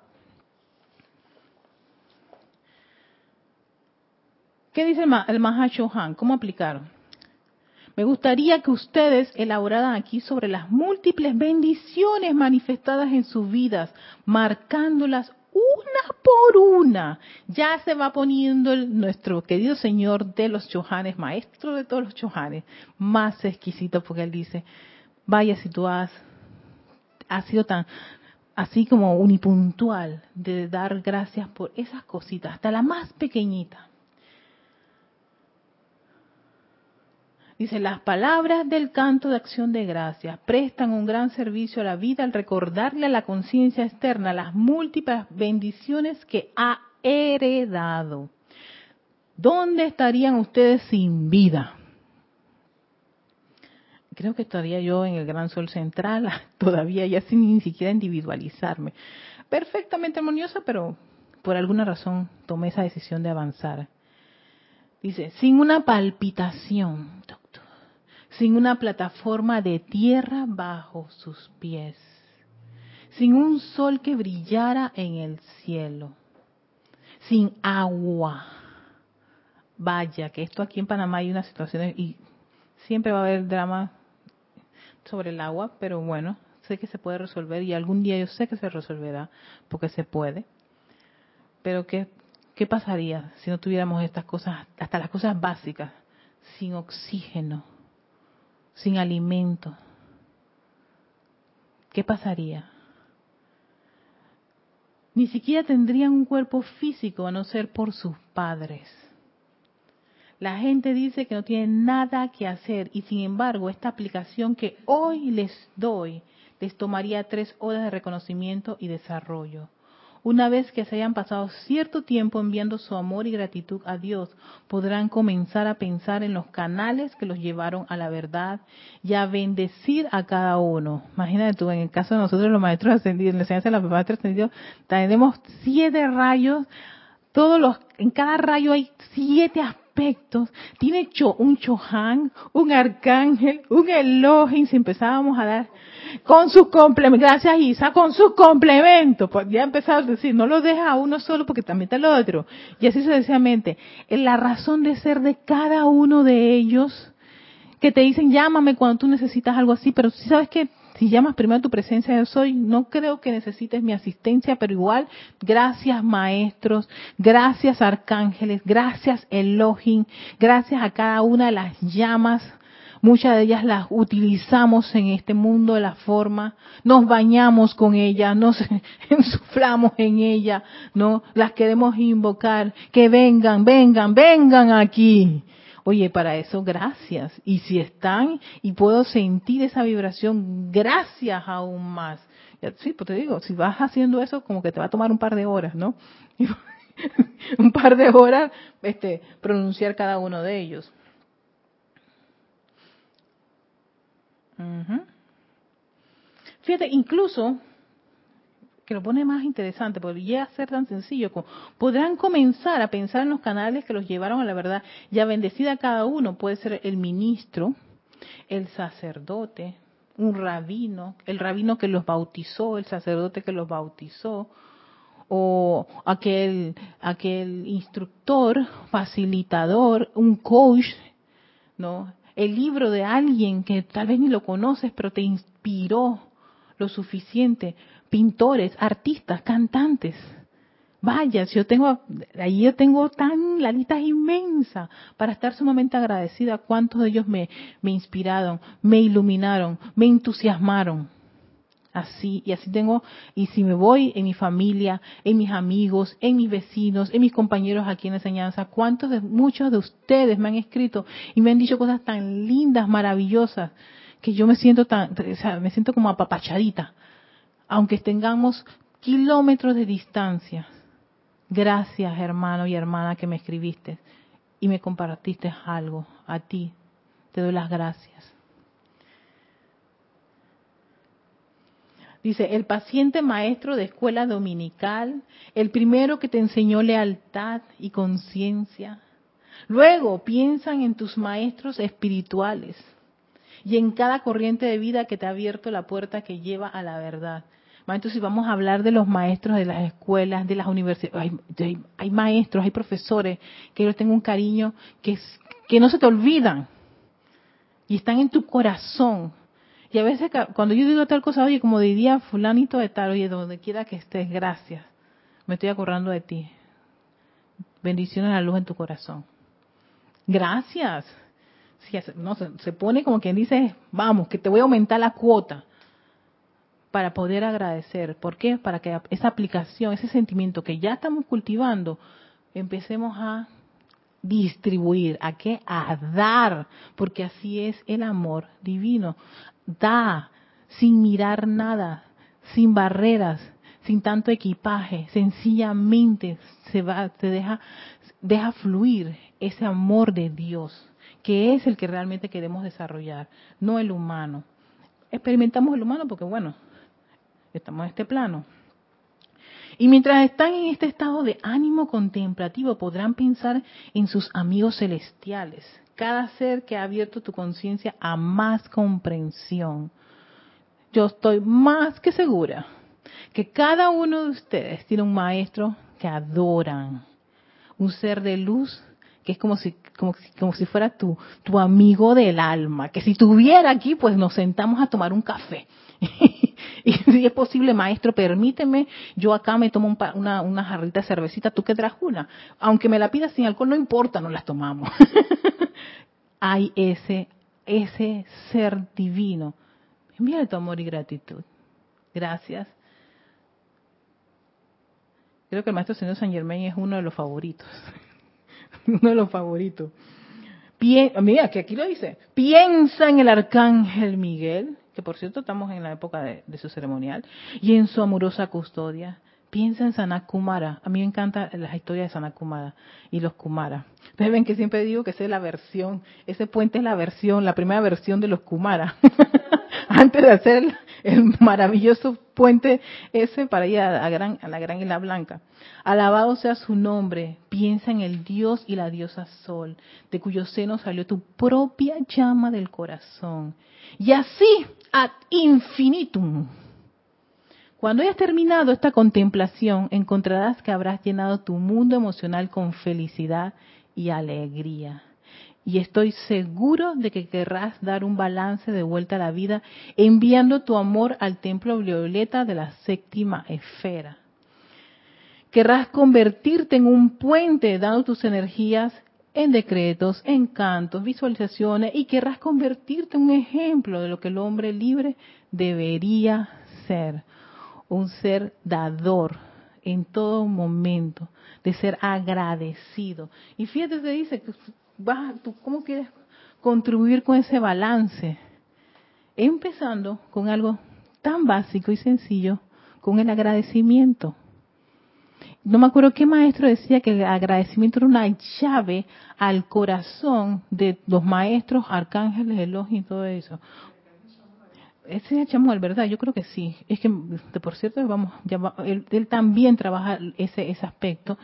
S1: ¿Qué dice el Mahashohan? ¿Cómo aplicar? Me gustaría que ustedes elaboraran aquí sobre las múltiples bendiciones manifestadas en sus vidas, marcándolas una por una. Ya se va poniendo nuestro querido Señor de los Chohanes, maestro de todos los Chohanes, más exquisito porque él dice, vaya si tú has, has sido tan así como unipuntual de dar gracias por esas cositas, hasta la más pequeñita. Dice, las palabras del canto de acción de gracias prestan un gran servicio a la vida al recordarle a la conciencia externa las múltiples bendiciones que ha heredado. ¿Dónde estarían ustedes sin vida? Creo que estaría yo en el gran sol central, (laughs) todavía ya sin ni siquiera individualizarme. Perfectamente armoniosa, pero por alguna razón tomé esa decisión de avanzar. Dice, sin una palpitación, sin una plataforma de tierra bajo sus pies, sin un sol que brillara en el cielo, sin agua. Vaya, que esto aquí en Panamá hay unas situaciones y siempre va a haber drama sobre el agua, pero bueno, sé que se puede resolver y algún día yo sé que se resolverá porque se puede. Pero ¿qué, qué pasaría si no tuviéramos estas cosas, hasta las cosas básicas, sin oxígeno? Sin alimento, ¿qué pasaría? Ni siquiera tendrían un cuerpo físico a no ser por sus padres. La gente dice que no tiene nada que hacer y sin embargo esta aplicación que hoy les doy les tomaría tres horas de reconocimiento y desarrollo. Una vez que se hayan pasado cierto tiempo enviando su amor y gratitud a Dios, podrán comenzar a pensar en los canales que los llevaron a la verdad y a bendecir a cada uno. Imagínate tú, en el caso de nosotros los maestros ascendidos, en la enseñanza de los maestros ascendidos, tenemos siete rayos, todos los, en cada rayo hay siete aspectos. Tiene un Chohan, un arcángel, un Elohim, si empezábamos a dar con sus complementos, gracias Isa, con sus complementos. Pues ya empezado a decir, no lo deja a uno solo porque también está el otro. Y así sucesivamente. La razón de ser de cada uno de ellos, que te dicen llámame cuando tú necesitas algo así, pero si sabes que si llamas primero a tu presencia de soy, no creo que necesites mi asistencia, pero igual, gracias maestros, gracias arcángeles, gracias Elohim, gracias a cada una de las llamas Muchas de ellas las utilizamos en este mundo de la forma, nos bañamos con ellas, nos (laughs) ensuflamos en ella, ¿no? Las queremos invocar, que vengan, vengan, vengan aquí. Oye, para eso gracias. Y si están y puedo sentir esa vibración, gracias aún más. Sí, pues te digo, si vas haciendo eso, como que te va a tomar un par de horas, ¿no? (laughs) un par de horas este, pronunciar cada uno de ellos. Fíjate, incluso, que lo pone más interesante, podría ser tan sencillo como, podrán comenzar a pensar en los canales que los llevaron a la verdad, ya bendecida cada uno, puede ser el ministro, el sacerdote, un rabino, el rabino que los bautizó, el sacerdote que los bautizó, o aquel, aquel instructor, facilitador, un coach, ¿no? el libro de alguien que tal vez ni lo conoces, pero te inspiró lo suficiente, pintores, artistas, cantantes. Vaya, yo tengo, ahí yo tengo tan, la lista inmensa para estar sumamente agradecida. ¿Cuántos de ellos me, me inspiraron, me iluminaron, me entusiasmaron? así y así tengo y si me voy en mi familia, en mis amigos, en mis vecinos, en mis compañeros aquí en enseñanza, cuántos de muchos de ustedes me han escrito y me han dicho cosas tan lindas, maravillosas que yo me siento tan, o sea, me siento como apapachadita, aunque tengamos kilómetros de distancia. Gracias, hermano y hermana que me escribiste y me compartiste algo. A ti te doy las gracias. Dice, el paciente maestro de escuela dominical, el primero que te enseñó lealtad y conciencia. Luego piensan en tus maestros espirituales y en cada corriente de vida que te ha abierto la puerta que lleva a la verdad. Entonces, vamos a hablar de los maestros de las escuelas, de las universidades, hay, maestros, hay profesores que yo tengo un cariño que, que no se te olvidan y están en tu corazón y a veces cuando yo digo tal cosa, oye, como diría fulanito de tal, oye, donde quiera que estés, gracias. Me estoy acordando de ti. Bendiciones a la luz en tu corazón. Gracias. no, se, pone como quien dice, vamos, que te voy a aumentar la cuota para poder agradecer. ¿Por qué? Para que esa aplicación, ese sentimiento que ya estamos cultivando, empecemos a distribuir, a qué a dar, porque así es el amor divino. Da sin mirar nada, sin barreras, sin tanto equipaje, sencillamente se va, se deja, deja fluir ese amor de Dios, que es el que realmente queremos desarrollar, no el humano. Experimentamos el humano porque, bueno, estamos en este plano. Y mientras están en este estado de ánimo contemplativo, podrán pensar en sus amigos celestiales, cada ser que ha abierto tu conciencia a más comprensión. Yo estoy más que segura que cada uno de ustedes tiene un maestro que adoran, un ser de luz que es como si como, como si fuera tu, tu amigo del alma, que si estuviera aquí, pues nos sentamos a tomar un café. (laughs) y si es posible, maestro, permíteme, yo acá me tomo una, una jarrita de cervecita, tú que traes una. Aunque me la pidas sin alcohol, no importa, no las tomamos. (laughs) Hay ese, ese ser divino. Envíale tu amor y gratitud. Gracias Creo que el maestro señor San Germain es uno de los favoritos. (laughs) uno de los favoritos. mira, que aquí lo dice. Piensa en el arcángel Miguel, que por cierto estamos en la época de, su ceremonial, y en su amorosa custodia. Piensa en Sanakumara. A mí me encanta las historias de Sanakumara y los Kumara. Ustedes ven que siempre digo que esa es la versión, ese puente es la versión, la primera versión de los Kumara. (laughs) Antes de hacer el maravilloso puente ese para ir a, a la gran isla blanca. Alabado sea su nombre, piensa en el Dios y la diosa Sol, de cuyo seno salió tu propia llama del corazón. Y así, ad infinitum. Cuando hayas terminado esta contemplación, encontrarás que habrás llenado tu mundo emocional con felicidad y alegría y estoy seguro de que querrás dar un balance de vuelta a la vida enviando tu amor al templo violeta de la séptima esfera. Querrás convertirte en un puente dando tus energías en decretos, en cantos, visualizaciones y querrás convertirte en un ejemplo de lo que el hombre libre debería ser. Un ser dador en todo momento, de ser agradecido. Y fíjate, se dice tú cómo quieres contribuir con ese balance? Empezando con algo tan básico y sencillo, con el agradecimiento. No me acuerdo qué maestro decía que el agradecimiento era una llave al corazón de los maestros, arcángeles, elogios y todo eso. Ese es Chamuel, ¿verdad? Yo creo que sí. Es que, por cierto, vamos, él, él, también trabaja ese, ese aspecto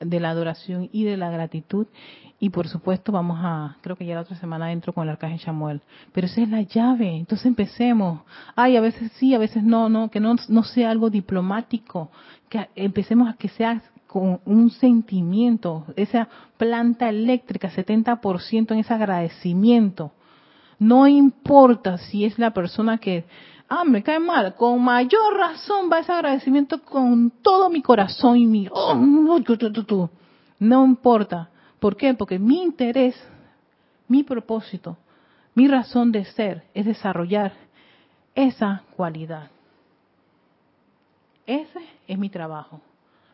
S1: de la adoración y de la gratitud. Y por supuesto, vamos a, creo que ya la otra semana entro con el arcángel Chamuel. Pero esa es la llave. Entonces empecemos. Ay, a veces sí, a veces no, no, que no, no sea algo diplomático. Que empecemos a que sea con un sentimiento. Esa planta eléctrica, 70% en ese agradecimiento no importa si es la persona que, ah, me cae mal, con mayor razón va ese agradecimiento con todo mi corazón y mi, oh, no importa. ¿Por qué? Porque mi interés, mi propósito, mi razón de ser es desarrollar esa cualidad. Ese es mi trabajo.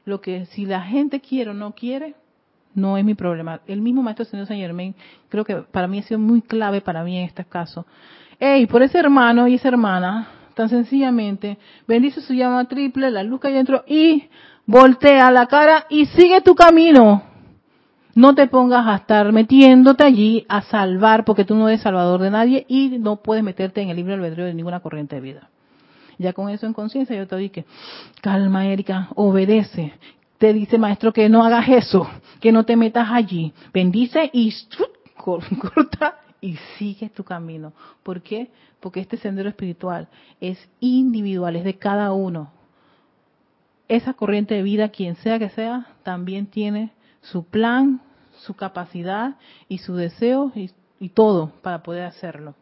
S1: Lo que si la gente quiere o no quiere, no es mi problema. El mismo maestro señor Saint Germain, creo que para mí ha sido muy clave para mí en este caso. Ey, por ese hermano y esa hermana, tan sencillamente, bendice su llama triple, la luz que hay dentro y voltea la cara y sigue tu camino. No te pongas a estar metiéndote allí a salvar porque tú no eres salvador de nadie y no puedes meterte en el libre albedrío de ninguna corriente de vida. Ya con eso en conciencia yo te dije, calma Erika, obedece, te dice maestro que no hagas eso, que no te metas allí. Bendice y (laughs) corta y sigue tu camino. ¿Por qué? Porque este sendero espiritual es individual, es de cada uno. Esa corriente de vida, quien sea que sea, también tiene su plan, su capacidad y su deseo y, y todo para poder hacerlo.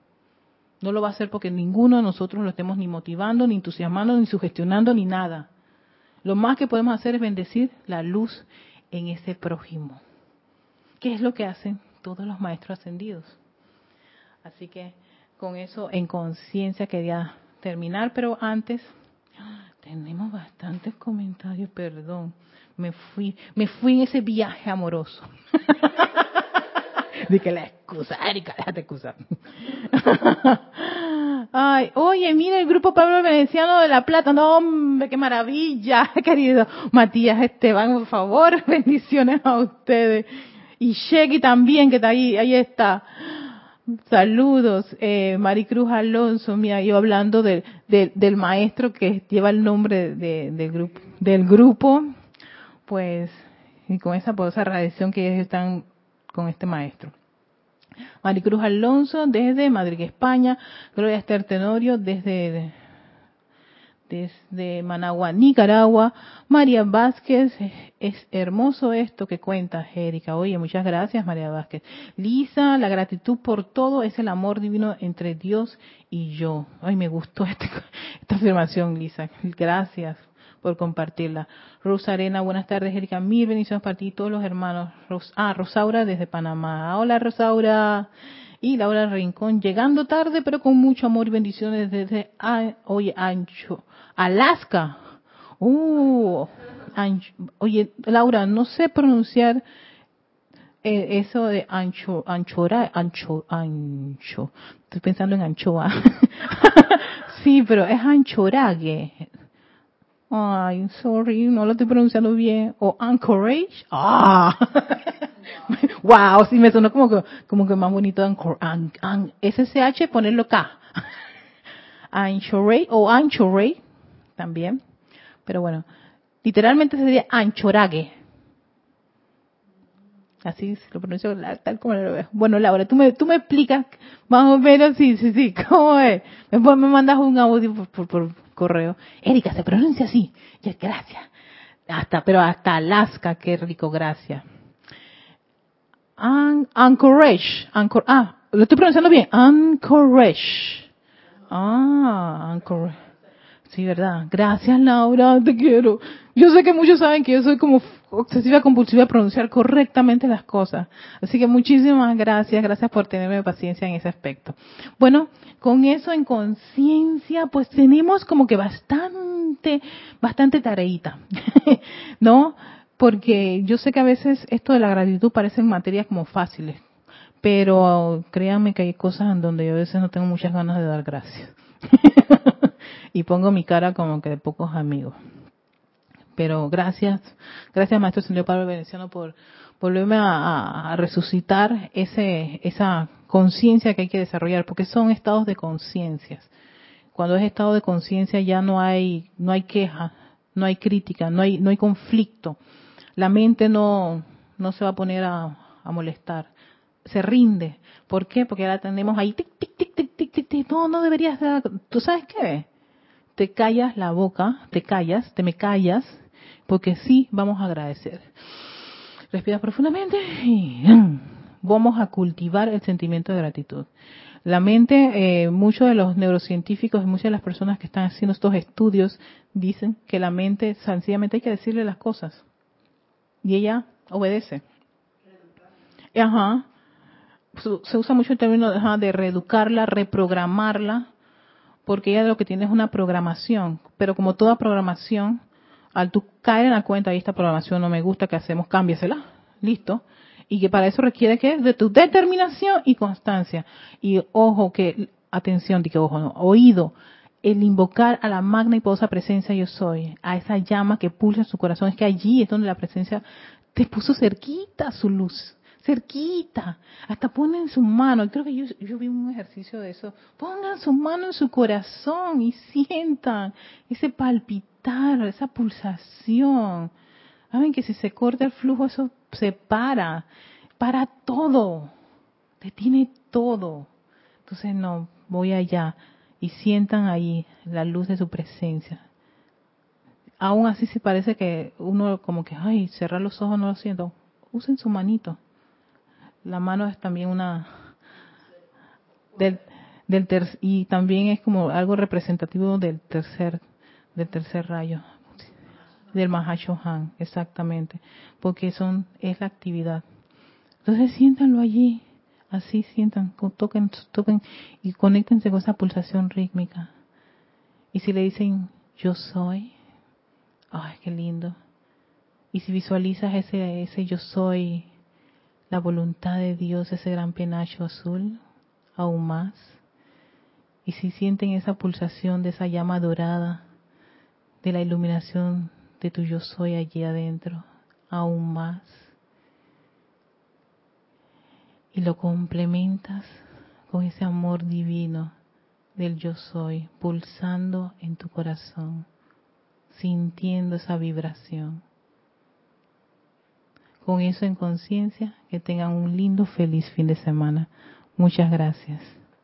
S1: No lo va a hacer porque ninguno de nosotros lo estemos ni motivando, ni entusiasmando, ni sugestionando, ni nada. Lo más que podemos hacer es bendecir la luz en ese prójimo. ¿Qué es lo que hacen todos los maestros ascendidos? Así que con eso en conciencia quería terminar, pero antes (gasps) tenemos bastantes comentarios, perdón. Me fui, me fui en ese viaje amoroso. (laughs) Dije la excusa, Erika, déjate excusar. (laughs) Ay, oye, mira el grupo Pablo Veneciano de La Plata. No, hombre, qué maravilla, (laughs) querido Matías Esteban, por favor, (laughs) bendiciones a ustedes. Y Sheki también, que está ahí, ahí está. Saludos, eh, Maricruz Alonso, mira, yo hablando del maestro que lleva el nombre de, del grupo, del grupo, pues, y con esa poderosa radiación que ellos están con este maestro. Maricruz Alonso desde Madrid, España. Gloria Esther Tenorio desde, desde Managua, Nicaragua. María Vázquez, es hermoso esto que cuenta Erika. Oye, muchas gracias María Vázquez. Lisa, la gratitud por todo es el amor divino entre Dios y yo. Ay, me gustó este, (laughs) esta afirmación, Lisa. Gracias por compartirla. Rosa Arena, buenas tardes, Erika. Mil bendiciones para ti y todos los hermanos. ah, Rosaura desde Panamá. Hola, Rosaura. Y Laura Rincón, llegando tarde, pero con mucho amor y bendiciones desde, ah, oye, Ancho, Alaska. Uh, oye, Laura, no sé pronunciar eh, eso de ancho, anchora, ancho, ancho. Estoy pensando en anchoa. (laughs) sí, pero es anchorague. Ay, sorry, no lo estoy pronunciando bien. O Anchorage. Ah. (laughs) wow, sí me sonó como que, como que más bonito Anchor, an, SSH, ponerlo K. (laughs) Anchorage o Anchorage también. Pero bueno, literalmente sería Anchorage. Así se lo pronuncio tal como lo veo. Bueno, Laura, tú me, tú me explicas más o menos, sí, sí, sí, (laughs) cómo es. Después me mandas un audio por, por correo. Erika, se pronuncia así. Ya, gracias. Hasta, pero hasta Alaska, qué rico, gracias. Anchorage. Anchor, ah, lo estoy pronunciando bien. Anchorage. Ah, Anchorage. Sí, ¿verdad? Gracias, Laura, te quiero. Yo sé que muchos saben que yo soy como obsesiva compulsiva pronunciar correctamente las cosas. Así que muchísimas gracias, gracias por tenerme paciencia en ese aspecto. Bueno, con eso en conciencia, pues tenemos como que bastante, bastante tareita, (laughs) ¿no? Porque yo sé que a veces esto de la gratitud parecen materias como fáciles, pero créanme que hay cosas en donde yo a veces no tengo muchas ganas de dar gracias. (laughs) y pongo mi cara como que de pocos amigos. Pero gracias, gracias Maestro Señor Pablo Veneciano por volverme a, a resucitar ese, esa conciencia que hay que desarrollar, porque son estados de conciencia. Cuando es estado de conciencia ya no hay, no hay queja, no hay crítica, no hay, no hay conflicto. La mente no, no se va a poner a, molestar. Se rinde. ¿Por qué? Porque ahora tenemos ahí tic, tic, tic, tic, tic, tic, tic. No, no deberías ¿Tú sabes qué? Te callas la boca, te callas, te me callas, porque sí vamos a agradecer. Respira profundamente y vamos a cultivar el sentimiento de gratitud. La mente, eh, muchos de los neurocientíficos y muchas de las personas que están haciendo estos estudios dicen que la mente sencillamente hay que decirle las cosas y ella obedece. Ajá. Se usa mucho el término de reeducarla, reprogramarla, porque ella lo que tiene es una programación. Pero como toda programación, al tú caer en la cuenta, y esta programación no me gusta, que hacemos? Cámbiasela. Listo y que para eso requiere que de tu determinación y constancia. Y ojo que, atención, que ojo, no, oído, el invocar a la magna y poderosa presencia yo soy, a esa llama que pulsa en su corazón, es que allí es donde la presencia te puso cerquita su luz, cerquita, hasta ponen su mano, creo que yo, yo vi un ejercicio de eso, pongan su mano en su corazón y sientan ese palpitar, esa pulsación. Saben que si se corta el flujo, eso se para, para todo, detiene todo. Entonces no, voy allá y sientan ahí la luz de su presencia. Aún así se parece que uno como que, ay, cerrar los ojos no lo siento. Usen su manito. La mano es también una del, del y también es como algo representativo del tercer del tercer rayo del Mahashohan, exactamente, porque son es la actividad. Entonces siéntanlo allí, así sientan, toquen, toquen y conéctense con esa pulsación rítmica. Y si le dicen yo soy, ay, qué lindo. Y si visualizas ese ese yo soy la voluntad de Dios, ese gran penacho azul, aún más. Y si sienten esa pulsación de esa llama dorada, de la iluminación de tu yo soy allí adentro, aún más. Y lo complementas con ese amor divino del yo soy, pulsando en tu corazón, sintiendo esa vibración. Con eso en conciencia, que tengan un lindo, feliz fin de semana. Muchas gracias.